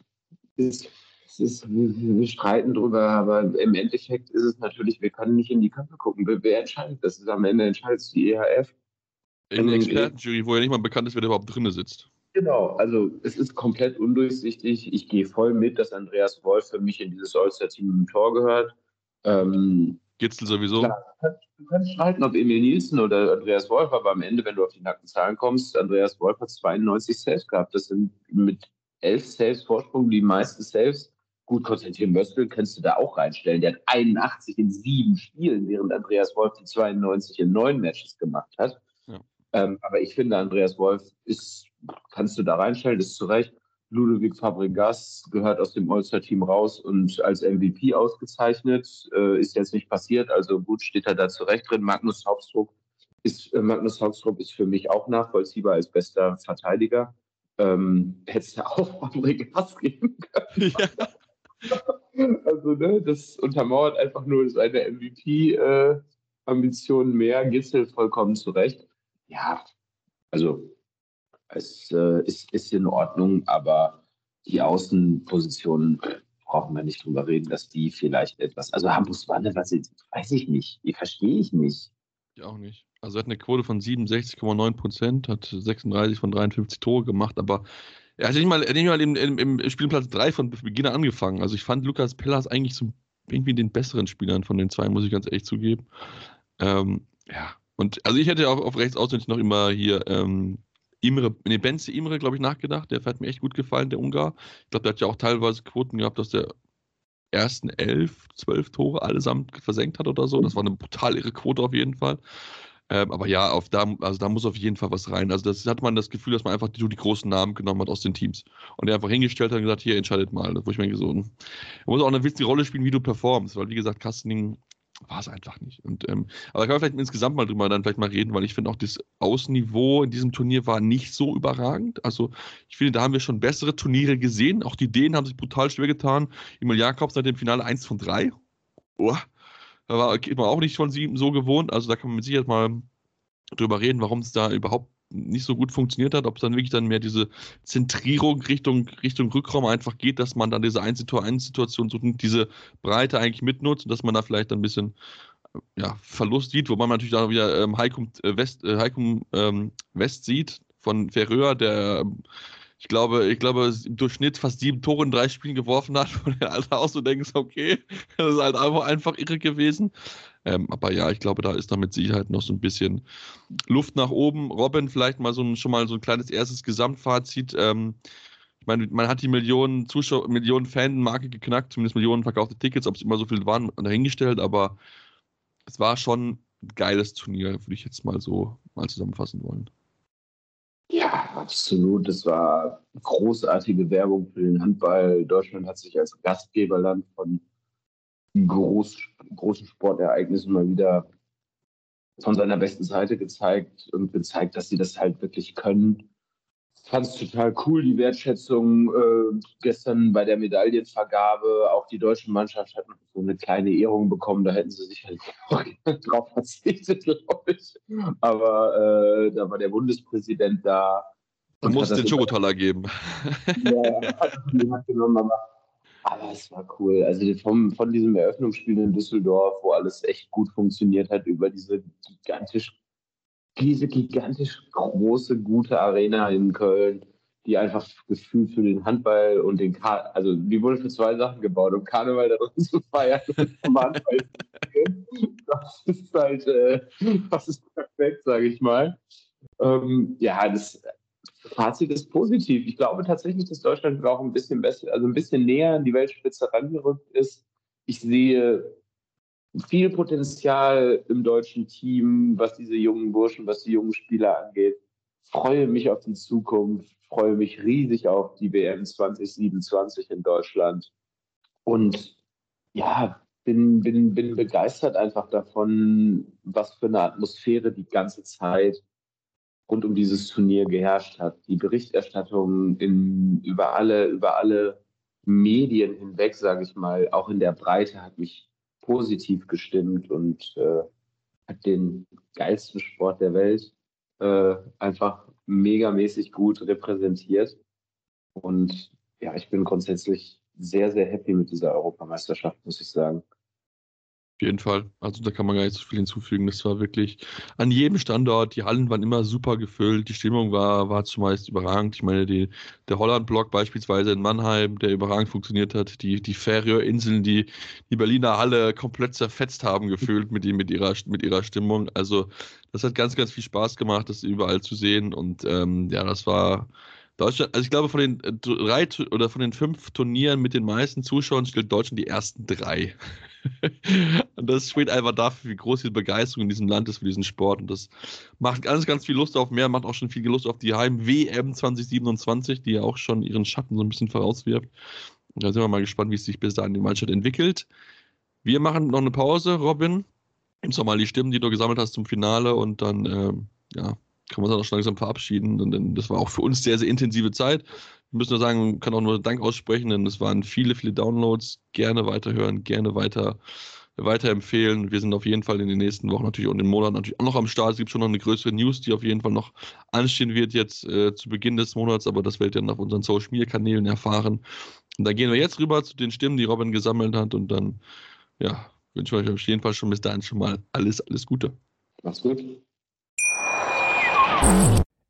es ist, wir, streiten drüber, aber im Endeffekt ist es natürlich, wir können nicht in die Köpfe gucken. Wer, entscheidet das? Ist am Ende entscheidet die EHF. In der Expertenjury, wo ja nicht mal bekannt ist, wer da überhaupt drin sitzt. Genau, also es ist komplett undurchsichtig. Ich gehe voll mit, dass Andreas Wolf für mich in dieses All-Star-Team im Tor gehört. Ähm, Gitzel sowieso. Klar, du kannst streiten, ob Emil Nielsen oder Andreas Wolf, aber am Ende, wenn du auf die nackten Zahlen kommst, Andreas Wolf hat 92 Saves gehabt. Das sind mit elf Saves Vorsprung die meisten Saves. Gut, Konstantin Möstl kannst du da auch reinstellen. Der hat 81 in sieben Spielen, während Andreas Wolf die 92 in neun Matches gemacht hat. Ja. Ähm, aber ich finde, Andreas Wolf ist, kannst du da reinstellen, ist zu Recht. Ludovic Fabregas gehört aus dem All-Star-Team raus und als MVP ausgezeichnet. Äh, ist jetzt nicht passiert, also gut steht er da zurecht drin. Magnus Hauptstruck ist, äh, Magnus Hauptstruck ist für mich auch nachvollziehbar als bester Verteidiger. Ähm, hättest du auch Fabregas geben können. Ja. Also, ne, das untermauert einfach nur seine MVP-Ambitionen äh, mehr. Gitzel vollkommen zurecht. Ja, also es äh, ist, ist in Ordnung, aber die Außenpositionen brauchen wir nicht drüber reden, dass die vielleicht etwas. Also Hampus Wanne, was jetzt, weiß ich nicht, die verstehe ich nicht. Ich auch nicht. Also er hat eine Quote von 67,9 Prozent, hat 36 von 53 Tore gemacht, aber er hat nicht mal, nicht mal im, im, im Spielplatz 3 von Beginn an angefangen. Also ich fand Lukas Pellas eigentlich so irgendwie den besseren Spielern von den zwei, muss ich ganz ehrlich zugeben. Ähm, ja, und also ich hätte auch auf rechts außen noch immer hier ähm, Imre, nee, Benze Imre, glaube ich, nachgedacht. Der hat mir echt gut gefallen, der Ungar. Ich glaube, der hat ja auch teilweise Quoten gehabt, dass der ersten elf, zwölf Tore allesamt versenkt hat oder so. Das war eine brutal irre Quote auf jeden Fall. Ähm, aber ja, auf da, also da muss auf jeden Fall was rein. Also das hat man das Gefühl, dass man einfach die, die großen Namen genommen hat aus den Teams. Und der einfach hingestellt hat und gesagt, hier, entscheidet mal. Wo ich mir so, man muss auch eine wichtige Rolle spielen, wie du performst. Weil wie gesagt, Kastening war es einfach nicht. Und, ähm, aber kann man vielleicht insgesamt mal drüber dann vielleicht mal reden, weil ich finde auch das Außenniveau in diesem Turnier war nicht so überragend. Also ich finde, da haben wir schon bessere Turniere gesehen. Auch die Dänen haben sich brutal schwer getan. Emil Jakobs seit dem Finale 1 von 3. Oh, da war man auch nicht von sieben so gewohnt. Also da kann man mit Sicherheit mal drüber reden, warum es da überhaupt nicht so gut funktioniert hat, ob es dann wirklich dann mehr diese Zentrierung Richtung, Richtung Rückraum einfach geht, dass man dann diese 1 zu 1 Situation so diese Breite eigentlich mitnutzt und dass man da vielleicht ein bisschen ja, Verlust sieht, wobei man natürlich auch wieder ähm, Heikum, äh, West, äh, Heikum ähm, West sieht von Ferreur, der ich glaube, ich glaube, im Durchschnitt fast sieben Tore in drei Spielen geworfen hat, wo du halt auch so denkst, okay, das ist halt einfach, einfach irre gewesen. Ähm, aber ja, ich glaube, da ist da mit Sicherheit noch so ein bisschen Luft nach oben. Robin, vielleicht mal so ein, schon mal so ein kleines erstes Gesamtfazit. Ähm, ich meine, man hat die Millionen Zuschauer, Millionen Fan-Marke geknackt, zumindest Millionen verkaufte Tickets, ob es immer so viele waren, dahingestellt, aber es war schon ein geiles Turnier, würde ich jetzt mal so mal zusammenfassen wollen. Ja, absolut. Das war großartige Werbung für den Handball. Deutschland hat sich als Gastgeberland von groß, großen Sportereignissen mal wieder von seiner besten Seite gezeigt und gezeigt, dass sie das halt wirklich können. Ich fand es total cool, die Wertschätzung äh, gestern bei der Medaillenvergabe. Auch die deutsche Mannschaft hat noch so eine kleine Ehrung bekommen. Da hätten sie sicherlich auch drauf verzichtet, glaube ich. Aber äh, da war der Bundespräsident da. Man muss den Schokotaler geben. Ja, hat genommen, aber aber es war cool. Also vom, von diesem Eröffnungsspiel in Düsseldorf, wo alles echt gut funktioniert hat, über diese gigantisch, diese gigantisch große, gute Arena in Köln, die einfach gefühlt für den Handball und den Kar also die wurde für zwei Sachen gebaut, um Karneval da drin zu feiern Das ist halt, äh, das ist perfekt, sage ich mal. Ähm, ja, das Fazit ist positiv. Ich glaube tatsächlich, dass Deutschland auch ein bisschen besser, also ein bisschen näher an die Weltspitze rangerückt ist. Ich sehe viel Potenzial im deutschen Team, was diese jungen Burschen, was die jungen Spieler angeht. Freue mich auf die Zukunft, freue mich riesig auf die WM 2027 in Deutschland. Und ja, bin, bin, bin begeistert einfach davon, was für eine Atmosphäre die ganze Zeit rund um dieses Turnier geherrscht hat. Die Berichterstattung in, über, alle, über alle Medien hinweg, sage ich mal, auch in der Breite, hat mich positiv gestimmt und äh, hat den geilsten Sport der Welt äh, einfach megamäßig gut repräsentiert. Und ja, ich bin grundsätzlich sehr, sehr happy mit dieser Europameisterschaft, muss ich sagen. Auf jeden Fall. Also da kann man gar nicht so viel hinzufügen. Das war wirklich an jedem Standort, die Hallen waren immer super gefüllt, die Stimmung war, war zumeist überragend. Ich meine, die, der Holland-Block beispielsweise in Mannheim, der überragend funktioniert hat, die, die Färöerinseln, die die Berliner Halle komplett zerfetzt haben gefühlt mit, mit, ihrer, mit ihrer Stimmung. Also das hat ganz, ganz viel Spaß gemacht, das überall zu sehen. Und ähm, ja, das war Deutschland, also ich glaube, von den drei oder von den fünf Turnieren mit den meisten Zuschauern stellt Deutschland die ersten drei. Und das steht einfach dafür, wie groß die Begeisterung in diesem Land ist für diesen Sport. Und das macht ganz, ganz viel Lust auf mehr, macht auch schon viel Lust auf die Heim-WM 2027, die ja auch schon ihren Schatten so ein bisschen vorauswirft. Da sind wir mal gespannt, wie es sich bis dahin die Mannschaft entwickelt. Wir machen noch eine Pause, Robin. Nimmst noch mal die Stimmen, die du gesammelt hast zum Finale und dann, ähm, ja, können wir uns auch schon langsam verabschieden. Und das war auch für uns sehr, sehr intensive Zeit. Müssen nur sagen, kann auch nur Dank aussprechen, denn es waren viele, viele Downloads. Gerne weiterhören, gerne weiter, weiterempfehlen. Wir sind auf jeden Fall in den nächsten Wochen natürlich und im Monat natürlich auch noch am Start. Es gibt schon noch eine größere News, die auf jeden Fall noch anstehen wird jetzt äh, zu Beginn des Monats, aber das werdet ihr dann auf unseren Social Media Kanälen erfahren. Und da gehen wir jetzt rüber zu den Stimmen, die Robin gesammelt hat und dann, ja, wünsche ich euch auf jeden Fall schon bis dahin schon mal alles, alles Gute. Mach's gut.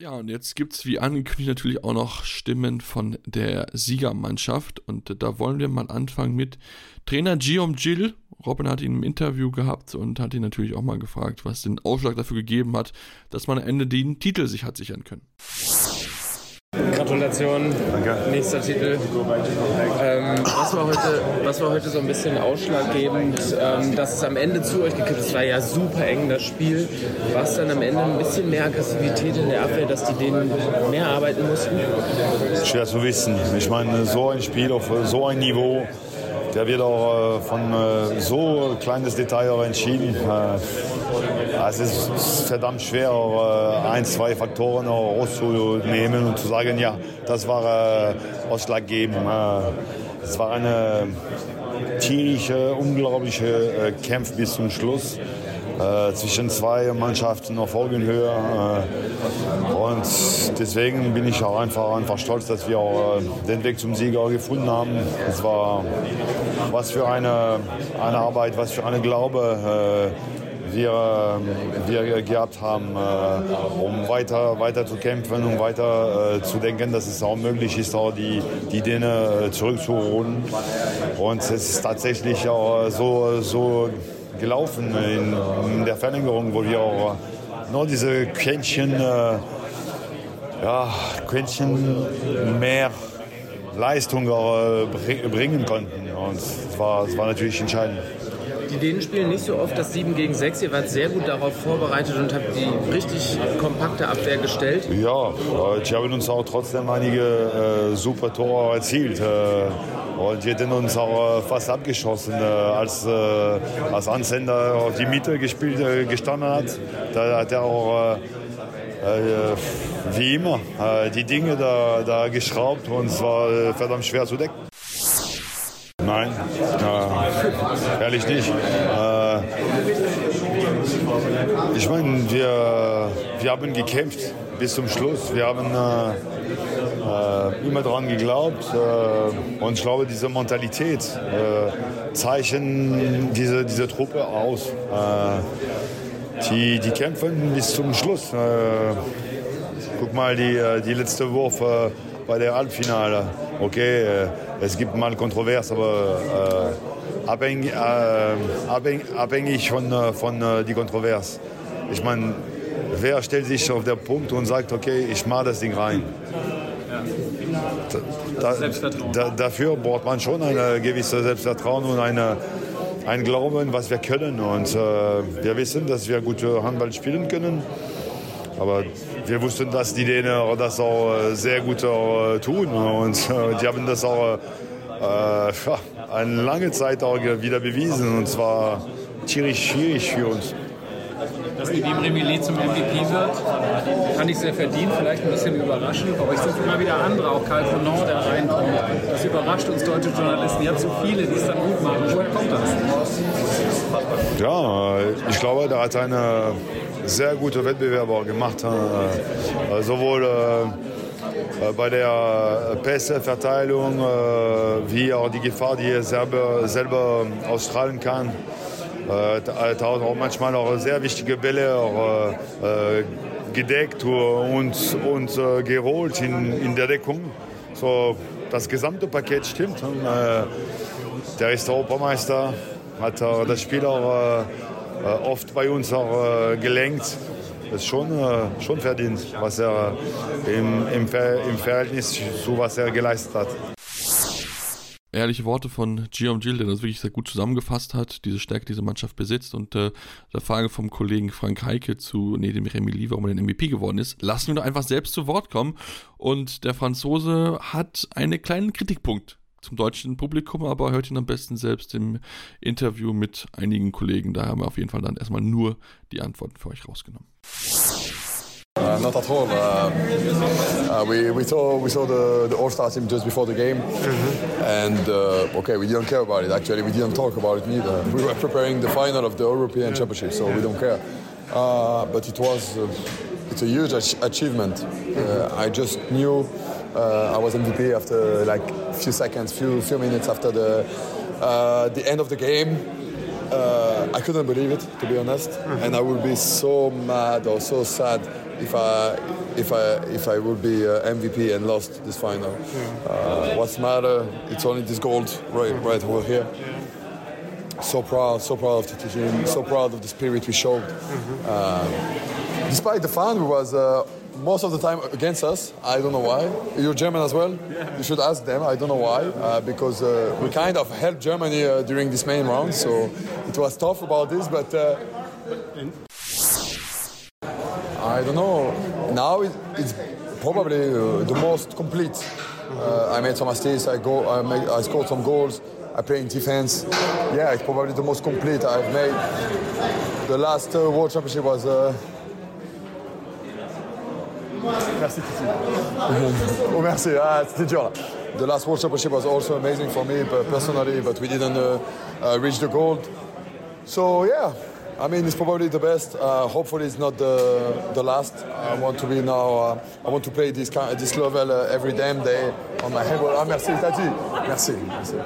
Ja, und jetzt gibt es wie angekündigt natürlich auch noch Stimmen von der Siegermannschaft. Und da wollen wir mal anfangen mit Trainer Guillaume Gill. Robin hat ihn im Interview gehabt und hat ihn natürlich auch mal gefragt, was den Aufschlag dafür gegeben hat, dass man am Ende den Titel sich hat sichern können. Gratulation, Danke. nächster Titel. Ähm, was, war heute, was war heute so ein bisschen ausschlaggebend, ähm, dass es am Ende zu euch gekippt ist? War ja super eng das Spiel. War es dann am Ende ein bisschen mehr Aggressivität in der Abwehr, dass die denen mehr arbeiten mussten? Schwer zu wissen. Ich meine, so ein Spiel auf so ein Niveau, der wird auch äh, von äh, so kleines Detail auch entschieden. Äh, es ist verdammt schwer, ein, zwei Faktoren rauszunehmen und zu sagen, ja, das war ausschlaggebend. Es war eine tierische, unglaubliche Kampf bis zum Schluss. Äh, zwischen zwei Mannschaften auf Augenhöhe. Äh, und deswegen bin ich auch einfach, einfach stolz, dass wir auch äh, den Weg zum Sieger gefunden haben. Es war was für eine, eine Arbeit, was für eine Glaube wir, wir gehabt haben, um weiter, weiter zu kämpfen, um weiter zu denken, dass es auch möglich ist, auch die, die Dinge zurückzuholen. Und es ist tatsächlich auch so, so gelaufen in, in der Verlängerung, wo wir auch nur diese Quäntchen, äh, ja, Quäntchen mehr Leistung äh, bringen konnten. Und es war, es war natürlich entscheidend. Die Dänen spielen nicht so oft das 7 gegen 6. Ihr wart sehr gut darauf vorbereitet und habt die richtig kompakte Abwehr gestellt. Ja, die haben uns auch trotzdem einige äh, super Tore erzielt. Äh, und die hätten uns auch äh, fast abgeschossen, äh, als, äh, als Ansender auf die Mitte gespielt, äh, gestanden hat. Da hat er auch wie immer die Dinge da, da geschraubt und es war verdammt schwer zu decken. Nein, äh, ehrlich nicht. Äh, ich meine, wir, wir haben gekämpft bis zum Schluss. Wir haben äh, äh immer daran geglaubt. Äh, und ich glaube, diese Mentalität äh, zeichnen diese, diese Truppe aus. die, die kämpfen bis zum Schluss. guck mal, die, die letzte Wurf bei der Halbfinale. Okay, äh, es gibt mal Kontrovers, aber äh, abhängig, äh, abhängig, von, äh, von äh, die Kontrovers. Ich meine, wer stellt sich auf den Punkt und sagt, okay, ich mache das Ding rein? Da, da, dafür braucht man schon ein gewisses Selbstvertrauen und eine, ein Glauben, was wir können. Und äh, wir wissen, dass wir gut Handball spielen können. Aber wir wussten, dass die Dänen das auch äh, sehr gut äh, tun und äh, die haben das auch eine lange Zeit auch wieder bewiesen und zwar tierisch schwierig für uns. Dass Nedim Remillet zum MVP wird, fand ich sehr verdient, vielleicht ein bisschen überraschend. Bei euch sind immer wieder andere, auch Karl Fonon, der reinkommt. Das überrascht uns deutsche Journalisten. Ihr habt so viele, die es dann gut machen. Woher kommt das? Ja, ich glaube, da hat eine sehr gute Wettbewerber gemacht. Äh, sowohl äh, äh, bei der Pässeverteilung, äh, wie er die Gefahr, die er selber, selber ausstrahlen kann. Äh, auch manchmal auch sehr wichtige Bälle auch, gedeckt und, und gerollt in, in der Deckung. So, das gesamte Paket stimmt. Der ist Europameister, hat das Spiel auch oft bei uns auch gelenkt. Das ist schon, schon verdient, was er im, im, im Verhältnis zu was er geleistet hat ehrliche Worte von Guillaume Gilles, der das wirklich sehr gut zusammengefasst hat, diese Stärke, die diese Mannschaft besitzt. Und äh, der Frage vom Kollegen Frank Heike zu Nedim Remili, warum er den MVP geworden ist, lassen wir doch einfach selbst zu Wort kommen. Und der Franzose hat einen kleinen Kritikpunkt zum deutschen Publikum, aber hört ihn am besten selbst im Interview mit einigen Kollegen. Da haben wir auf jeden Fall dann erstmal nur die Antworten für euch rausgenommen. Uh, not at all. Uh, uh, we, we saw we saw the, the All Star team just before the game, mm-hmm. and uh, okay, we didn't care about it. Actually, we didn't talk about it neither. We were preparing the final of the European Championship, so we don't care. Uh, but it was uh, it's a huge ach- achievement. I just knew I was MVP after like a few seconds, few few minutes after the the end of the game. I couldn't believe it, to be honest, mm-hmm. and I would be so mad or so sad if I if I if I would be uh, MVP and lost this final. Yeah. Uh, what's matter? It's only this gold right right over here. Yeah. So proud, so proud of the team, so proud of the spirit we showed. Mm-hmm. Uh, despite the fan who was uh, most of the time against us. I don't know why. You're German as well. Yeah. You should ask them. I don't know why. Uh, because uh, we kind of helped Germany uh, during this main round, so it was tough about this. But uh, I don't know. Now it, it's probably uh, the most complete. Uh, I made some assists. I go. I, I scored some goals. I play in defense. Yeah, it's probably the most complete I've made. The last World Championship was. Merci Titi. oh merci, ah, c'était dur là. The last World Championship was also amazing for me personally, but we didn't uh, uh, reach the gold. So yeah, I mean, it's probably the best. Uh, hopefully, it's not the the last. I want to be now. Uh, I want to play this kind, this level uh, every damn day on my head. Ah, merci, Tati. Merci. merci.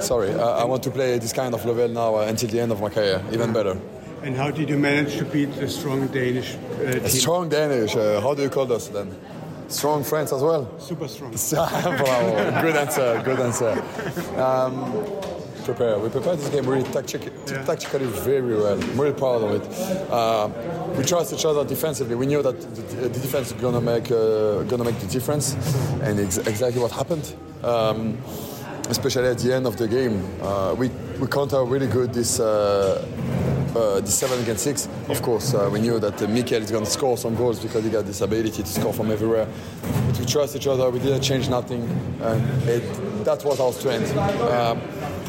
Sorry, uh, I want to play this kind of level now uh, until the end of my career, even better. And how did you manage to beat the strong Danish uh, team? Strong Danish. how do you call us then? Strong friends as well. Super strong. Bravo. Good answer. Good answer. Um, prepare. We prepared this game really tactic- yeah. tactically very well. I'm really proud of it. Uh, we trust each other defensively. We knew that the, the defense is gonna make uh, gonna make the difference, and ex- exactly what happened. Um, especially at the end of the game, uh, we we counter really good this. Uh, the seven against six, of course, uh, we knew that uh, Mikel is going to score some goals because he got this ability to score from everywhere. But we trust each other. We didn't change nothing, and it, that was our strength. Um,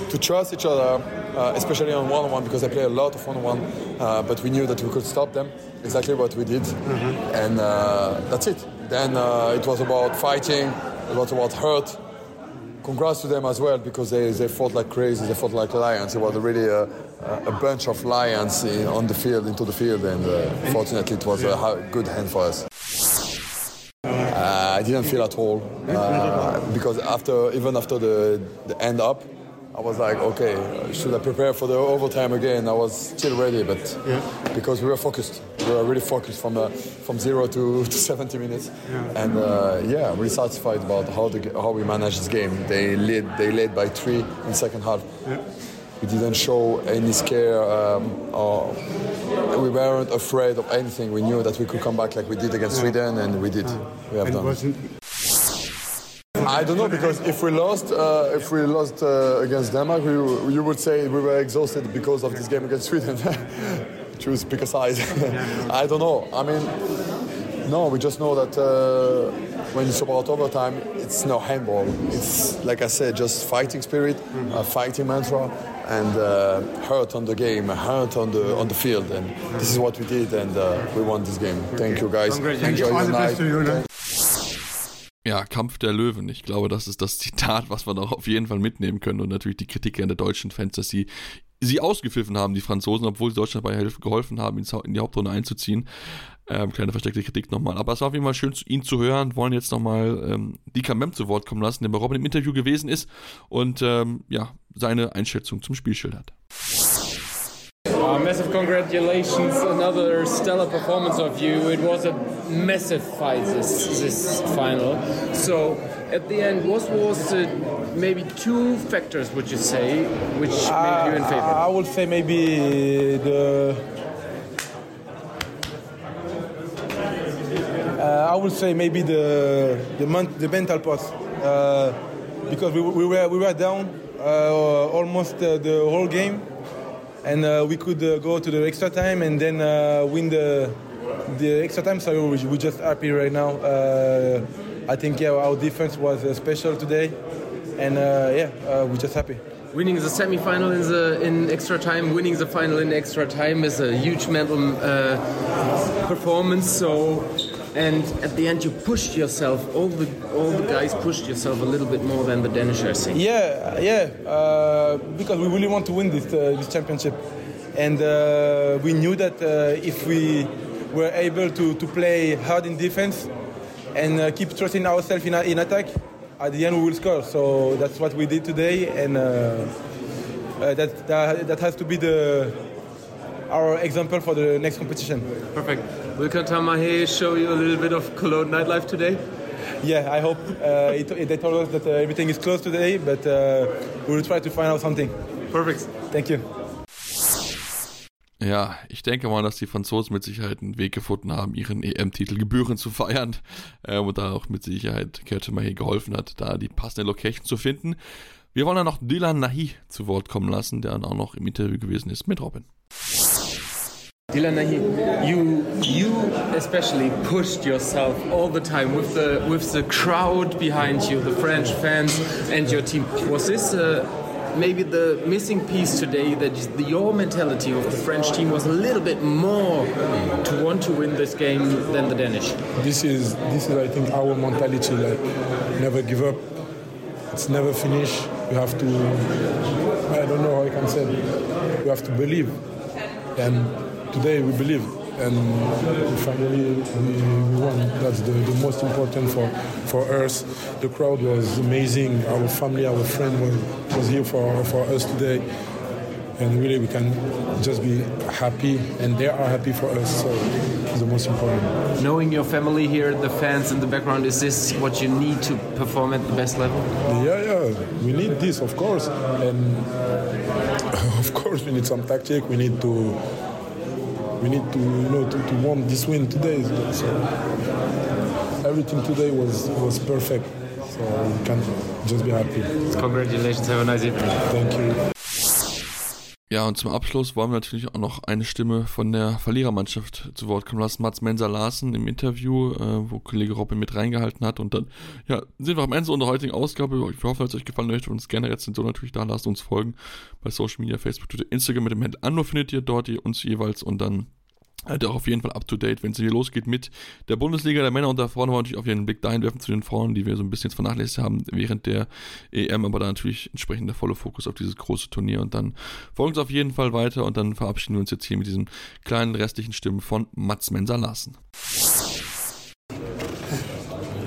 to trust each other, uh, especially on one-on-one, because I play a lot of one-on-one. Uh, but we knew that we could stop them. Exactly what we did, mm-hmm. and uh, that's it. Then uh, it was about fighting. It was about hurt. Congrats to them as well because they, they fought like crazy. They fought like lions. It was really a, a bunch of lions in, on the field, into the field, and uh, fortunately it was a good hand for us. Uh, I didn't feel at all because after even after the, the end up, I was like, okay, should I prepare for the overtime again? I was still ready, but yeah. because we were focused, we were really focused from uh, from zero to, to 70 minutes, yeah. and uh, yeah, really satisfied about how the, how we managed this game. They led they led by three in second half. Yeah. We didn't show any scare, um, or we weren't afraid of anything. We knew that we could come back like we did against Sweden, and we did. We have done. I don't know because if we lost, uh, if we lost uh, against Denmark, we, you would say we were exhausted because of this game against Sweden. Choose pick a side. I don't know. I mean, no, we just know that uh, when it's about overtime, it's no handball. It's like I said, just fighting spirit, mm-hmm. fighting mantra, and uh, hurt on the game, hurt on the on the field, and this is what we did, and uh, we won this game. Thank you, guys. Enjoy your night. Ja, Kampf der Löwen. Ich glaube, das ist das Zitat, was wir noch auf jeden Fall mitnehmen können. Und natürlich die Kritik an der deutschen Fans, dass sie sie ausgepfiffen haben, die Franzosen, obwohl sie Deutschland dabei geholfen haben, in die Hauptrunde einzuziehen. Ähm, kleine versteckte Kritik nochmal. Aber es war auf jeden Fall schön, ihn zu hören. Wollen jetzt nochmal ähm, die Kamem zu Wort kommen lassen, der bei Robin im Interview gewesen ist und ähm, ja, seine Einschätzung zum Spiel schildert. Uh, massive congratulations, another stellar performance of you. It was a massive fight this, this final. So, at the end, what was uh, maybe two factors, would you say, which made you in favor? I would say maybe the. I would say maybe the the, the mental part, uh, because we, we were we were down uh, almost uh, the whole game, and uh, we could uh, go to the extra time and then uh, win the the extra time. So we, we're just happy right now. Uh, I think yeah, our defense was uh, special today, and uh, yeah, uh, we're just happy. Winning the semi-final in the in extra time, winning the final in extra time is a huge mental uh, performance. So, and at the end, you pushed yourself. All the all the guys pushed yourself a little bit more than the Danish, I think. Yeah, yeah, uh, because we really want to win this uh, this championship, and uh, we knew that uh, if we were able to, to play hard in defense and uh, keep trusting ourselves in, in attack, at the end we will score. So that's what we did today, and uh, uh, that, that that has to be the our example for the next competition. Perfect. Will Katamahe show you a little bit of Cologne nightlife today? Yeah, I hope. Uh, it, they told us that uh, everything is closed today, but uh, we will try to find out something. Perfect. Thank you. Ja, ich denke mal, dass die Franzosen mit Sicherheit einen Weg gefunden haben, ihren EM-Titel gebührend zu feiern. Ähm, und da auch mit Sicherheit Kertemahe geholfen hat, da die passende Location zu finden. Wir wollen dann noch Dylan Nahi zu Wort kommen lassen, der dann auch noch im Interview gewesen ist mit Robin. Dylan you you especially pushed yourself all the time with the with the crowd behind you, the French fans and your team. Was this uh, maybe the missing piece today that the, your mentality of the French team was a little bit more to want to win this game than the Danish? This is this is I think our mentality like never give up. It's never finish. You have to I don't know how I can say it. You have to believe. And today we believe and finally we, we won. That's the, the most important for, for us. The crowd was amazing. Our family, our friend was, was here for, for us today. And really we can just be happy and they are happy for us. So it's the most important. Knowing your family here, the fans in the background, is this what you need to perform at the best level? Yeah, yeah. We need this, of course. And of course we need some tactic. We need to we need to you know to, to win this win today. So everything today was was perfect. So we can just be happy. Congratulations, have a nice evening. Thank you. Ja, und zum Abschluss wollen wir natürlich auch noch eine Stimme von der Verlierermannschaft zu Wort kommen lassen. Mats Menser Larsen im Interview, äh, wo Kollege Robin mit reingehalten hat. Und dann, ja, sind wir am Ende unserer heutigen Ausgabe. Ich hoffe, es euch gefallen möchte uns gerne so natürlich da. Lasst uns folgen bei Social Media, Facebook, Twitter, Instagram mit dem Handel Anno findet ihr dort ihr uns jeweils und dann halt auch auf jeden Fall up to date, wenn es hier losgeht mit der Bundesliga der Männer und da vorne wollen wir natürlich auf jeden Blick dahin werfen zu den Frauen, die wir so ein bisschen jetzt vernachlässigt haben während der EM, aber da natürlich entsprechend der volle Fokus auf dieses große Turnier und dann folgen uns auf jeden Fall weiter und dann verabschieden wir uns jetzt hier mit diesen kleinen restlichen Stimmen von Mats Menser Larsen.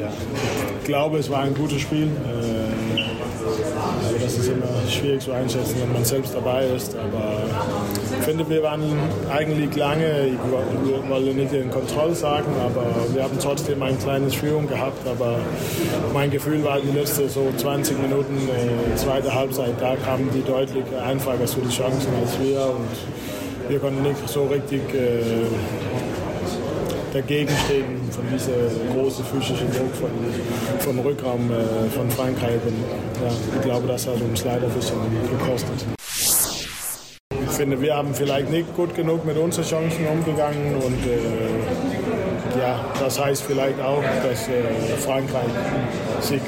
Ja, ich glaube, es war ein gutes Spiel. Äh, also das ist immer schwierig zu einschätzen, wenn man selbst dabei ist. Aber ich finde, wir waren eigentlich lange, ich wollte nicht in Kontrolle sagen, aber wir haben trotzdem ein kleines Führung gehabt. Aber mein Gefühl war, die letzten so 20 Minuten, äh, zweite Halbzeit, da kamen die deutlich einfacher zu den Chancen als wir. Und wir konnten nicht so richtig äh, dagegen stehen von diesem großen physischen Druck von, vom Rückraum äh, von Frankreich. Und, ja, ich glaube, das hat uns leider ein bisschen gekostet. Ich finde, wir haben vielleicht nicht gut genug mit unseren Chancen umgegangen und äh, ja, das heißt vielleicht auch, dass äh, Frankreich sich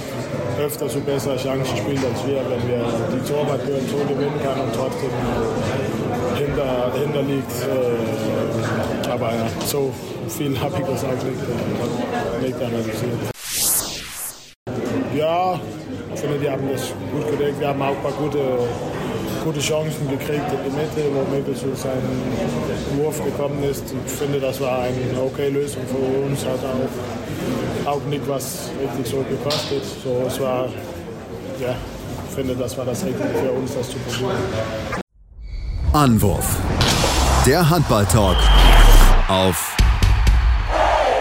öfter so bessere Chancen spielt als wir, wenn wir die Torwartbüren so gewinnen kann und trotzdem hinter, hinter liegt. Äh, aber so viel habe ich das nicht, äh, nicht analysiert. Ja, ich finde, die haben das gut gedeckt. Wir haben auch ein paar gute, gute Chancen gekriegt in die Mitte, wo Mittel zu seinem Wurf gekommen ist. Ich finde, das war eine okay Lösung für uns. Hat auch, auch nicht was richtig so gekostet. So, es war, ja, ich finde, das war das Richtige für uns, das zu probieren. Anwurf. Der Handball-Talk auf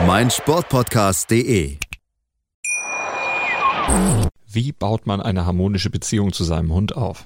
meinsportpodcast.de. Wie baut man eine harmonische Beziehung zu seinem Hund auf?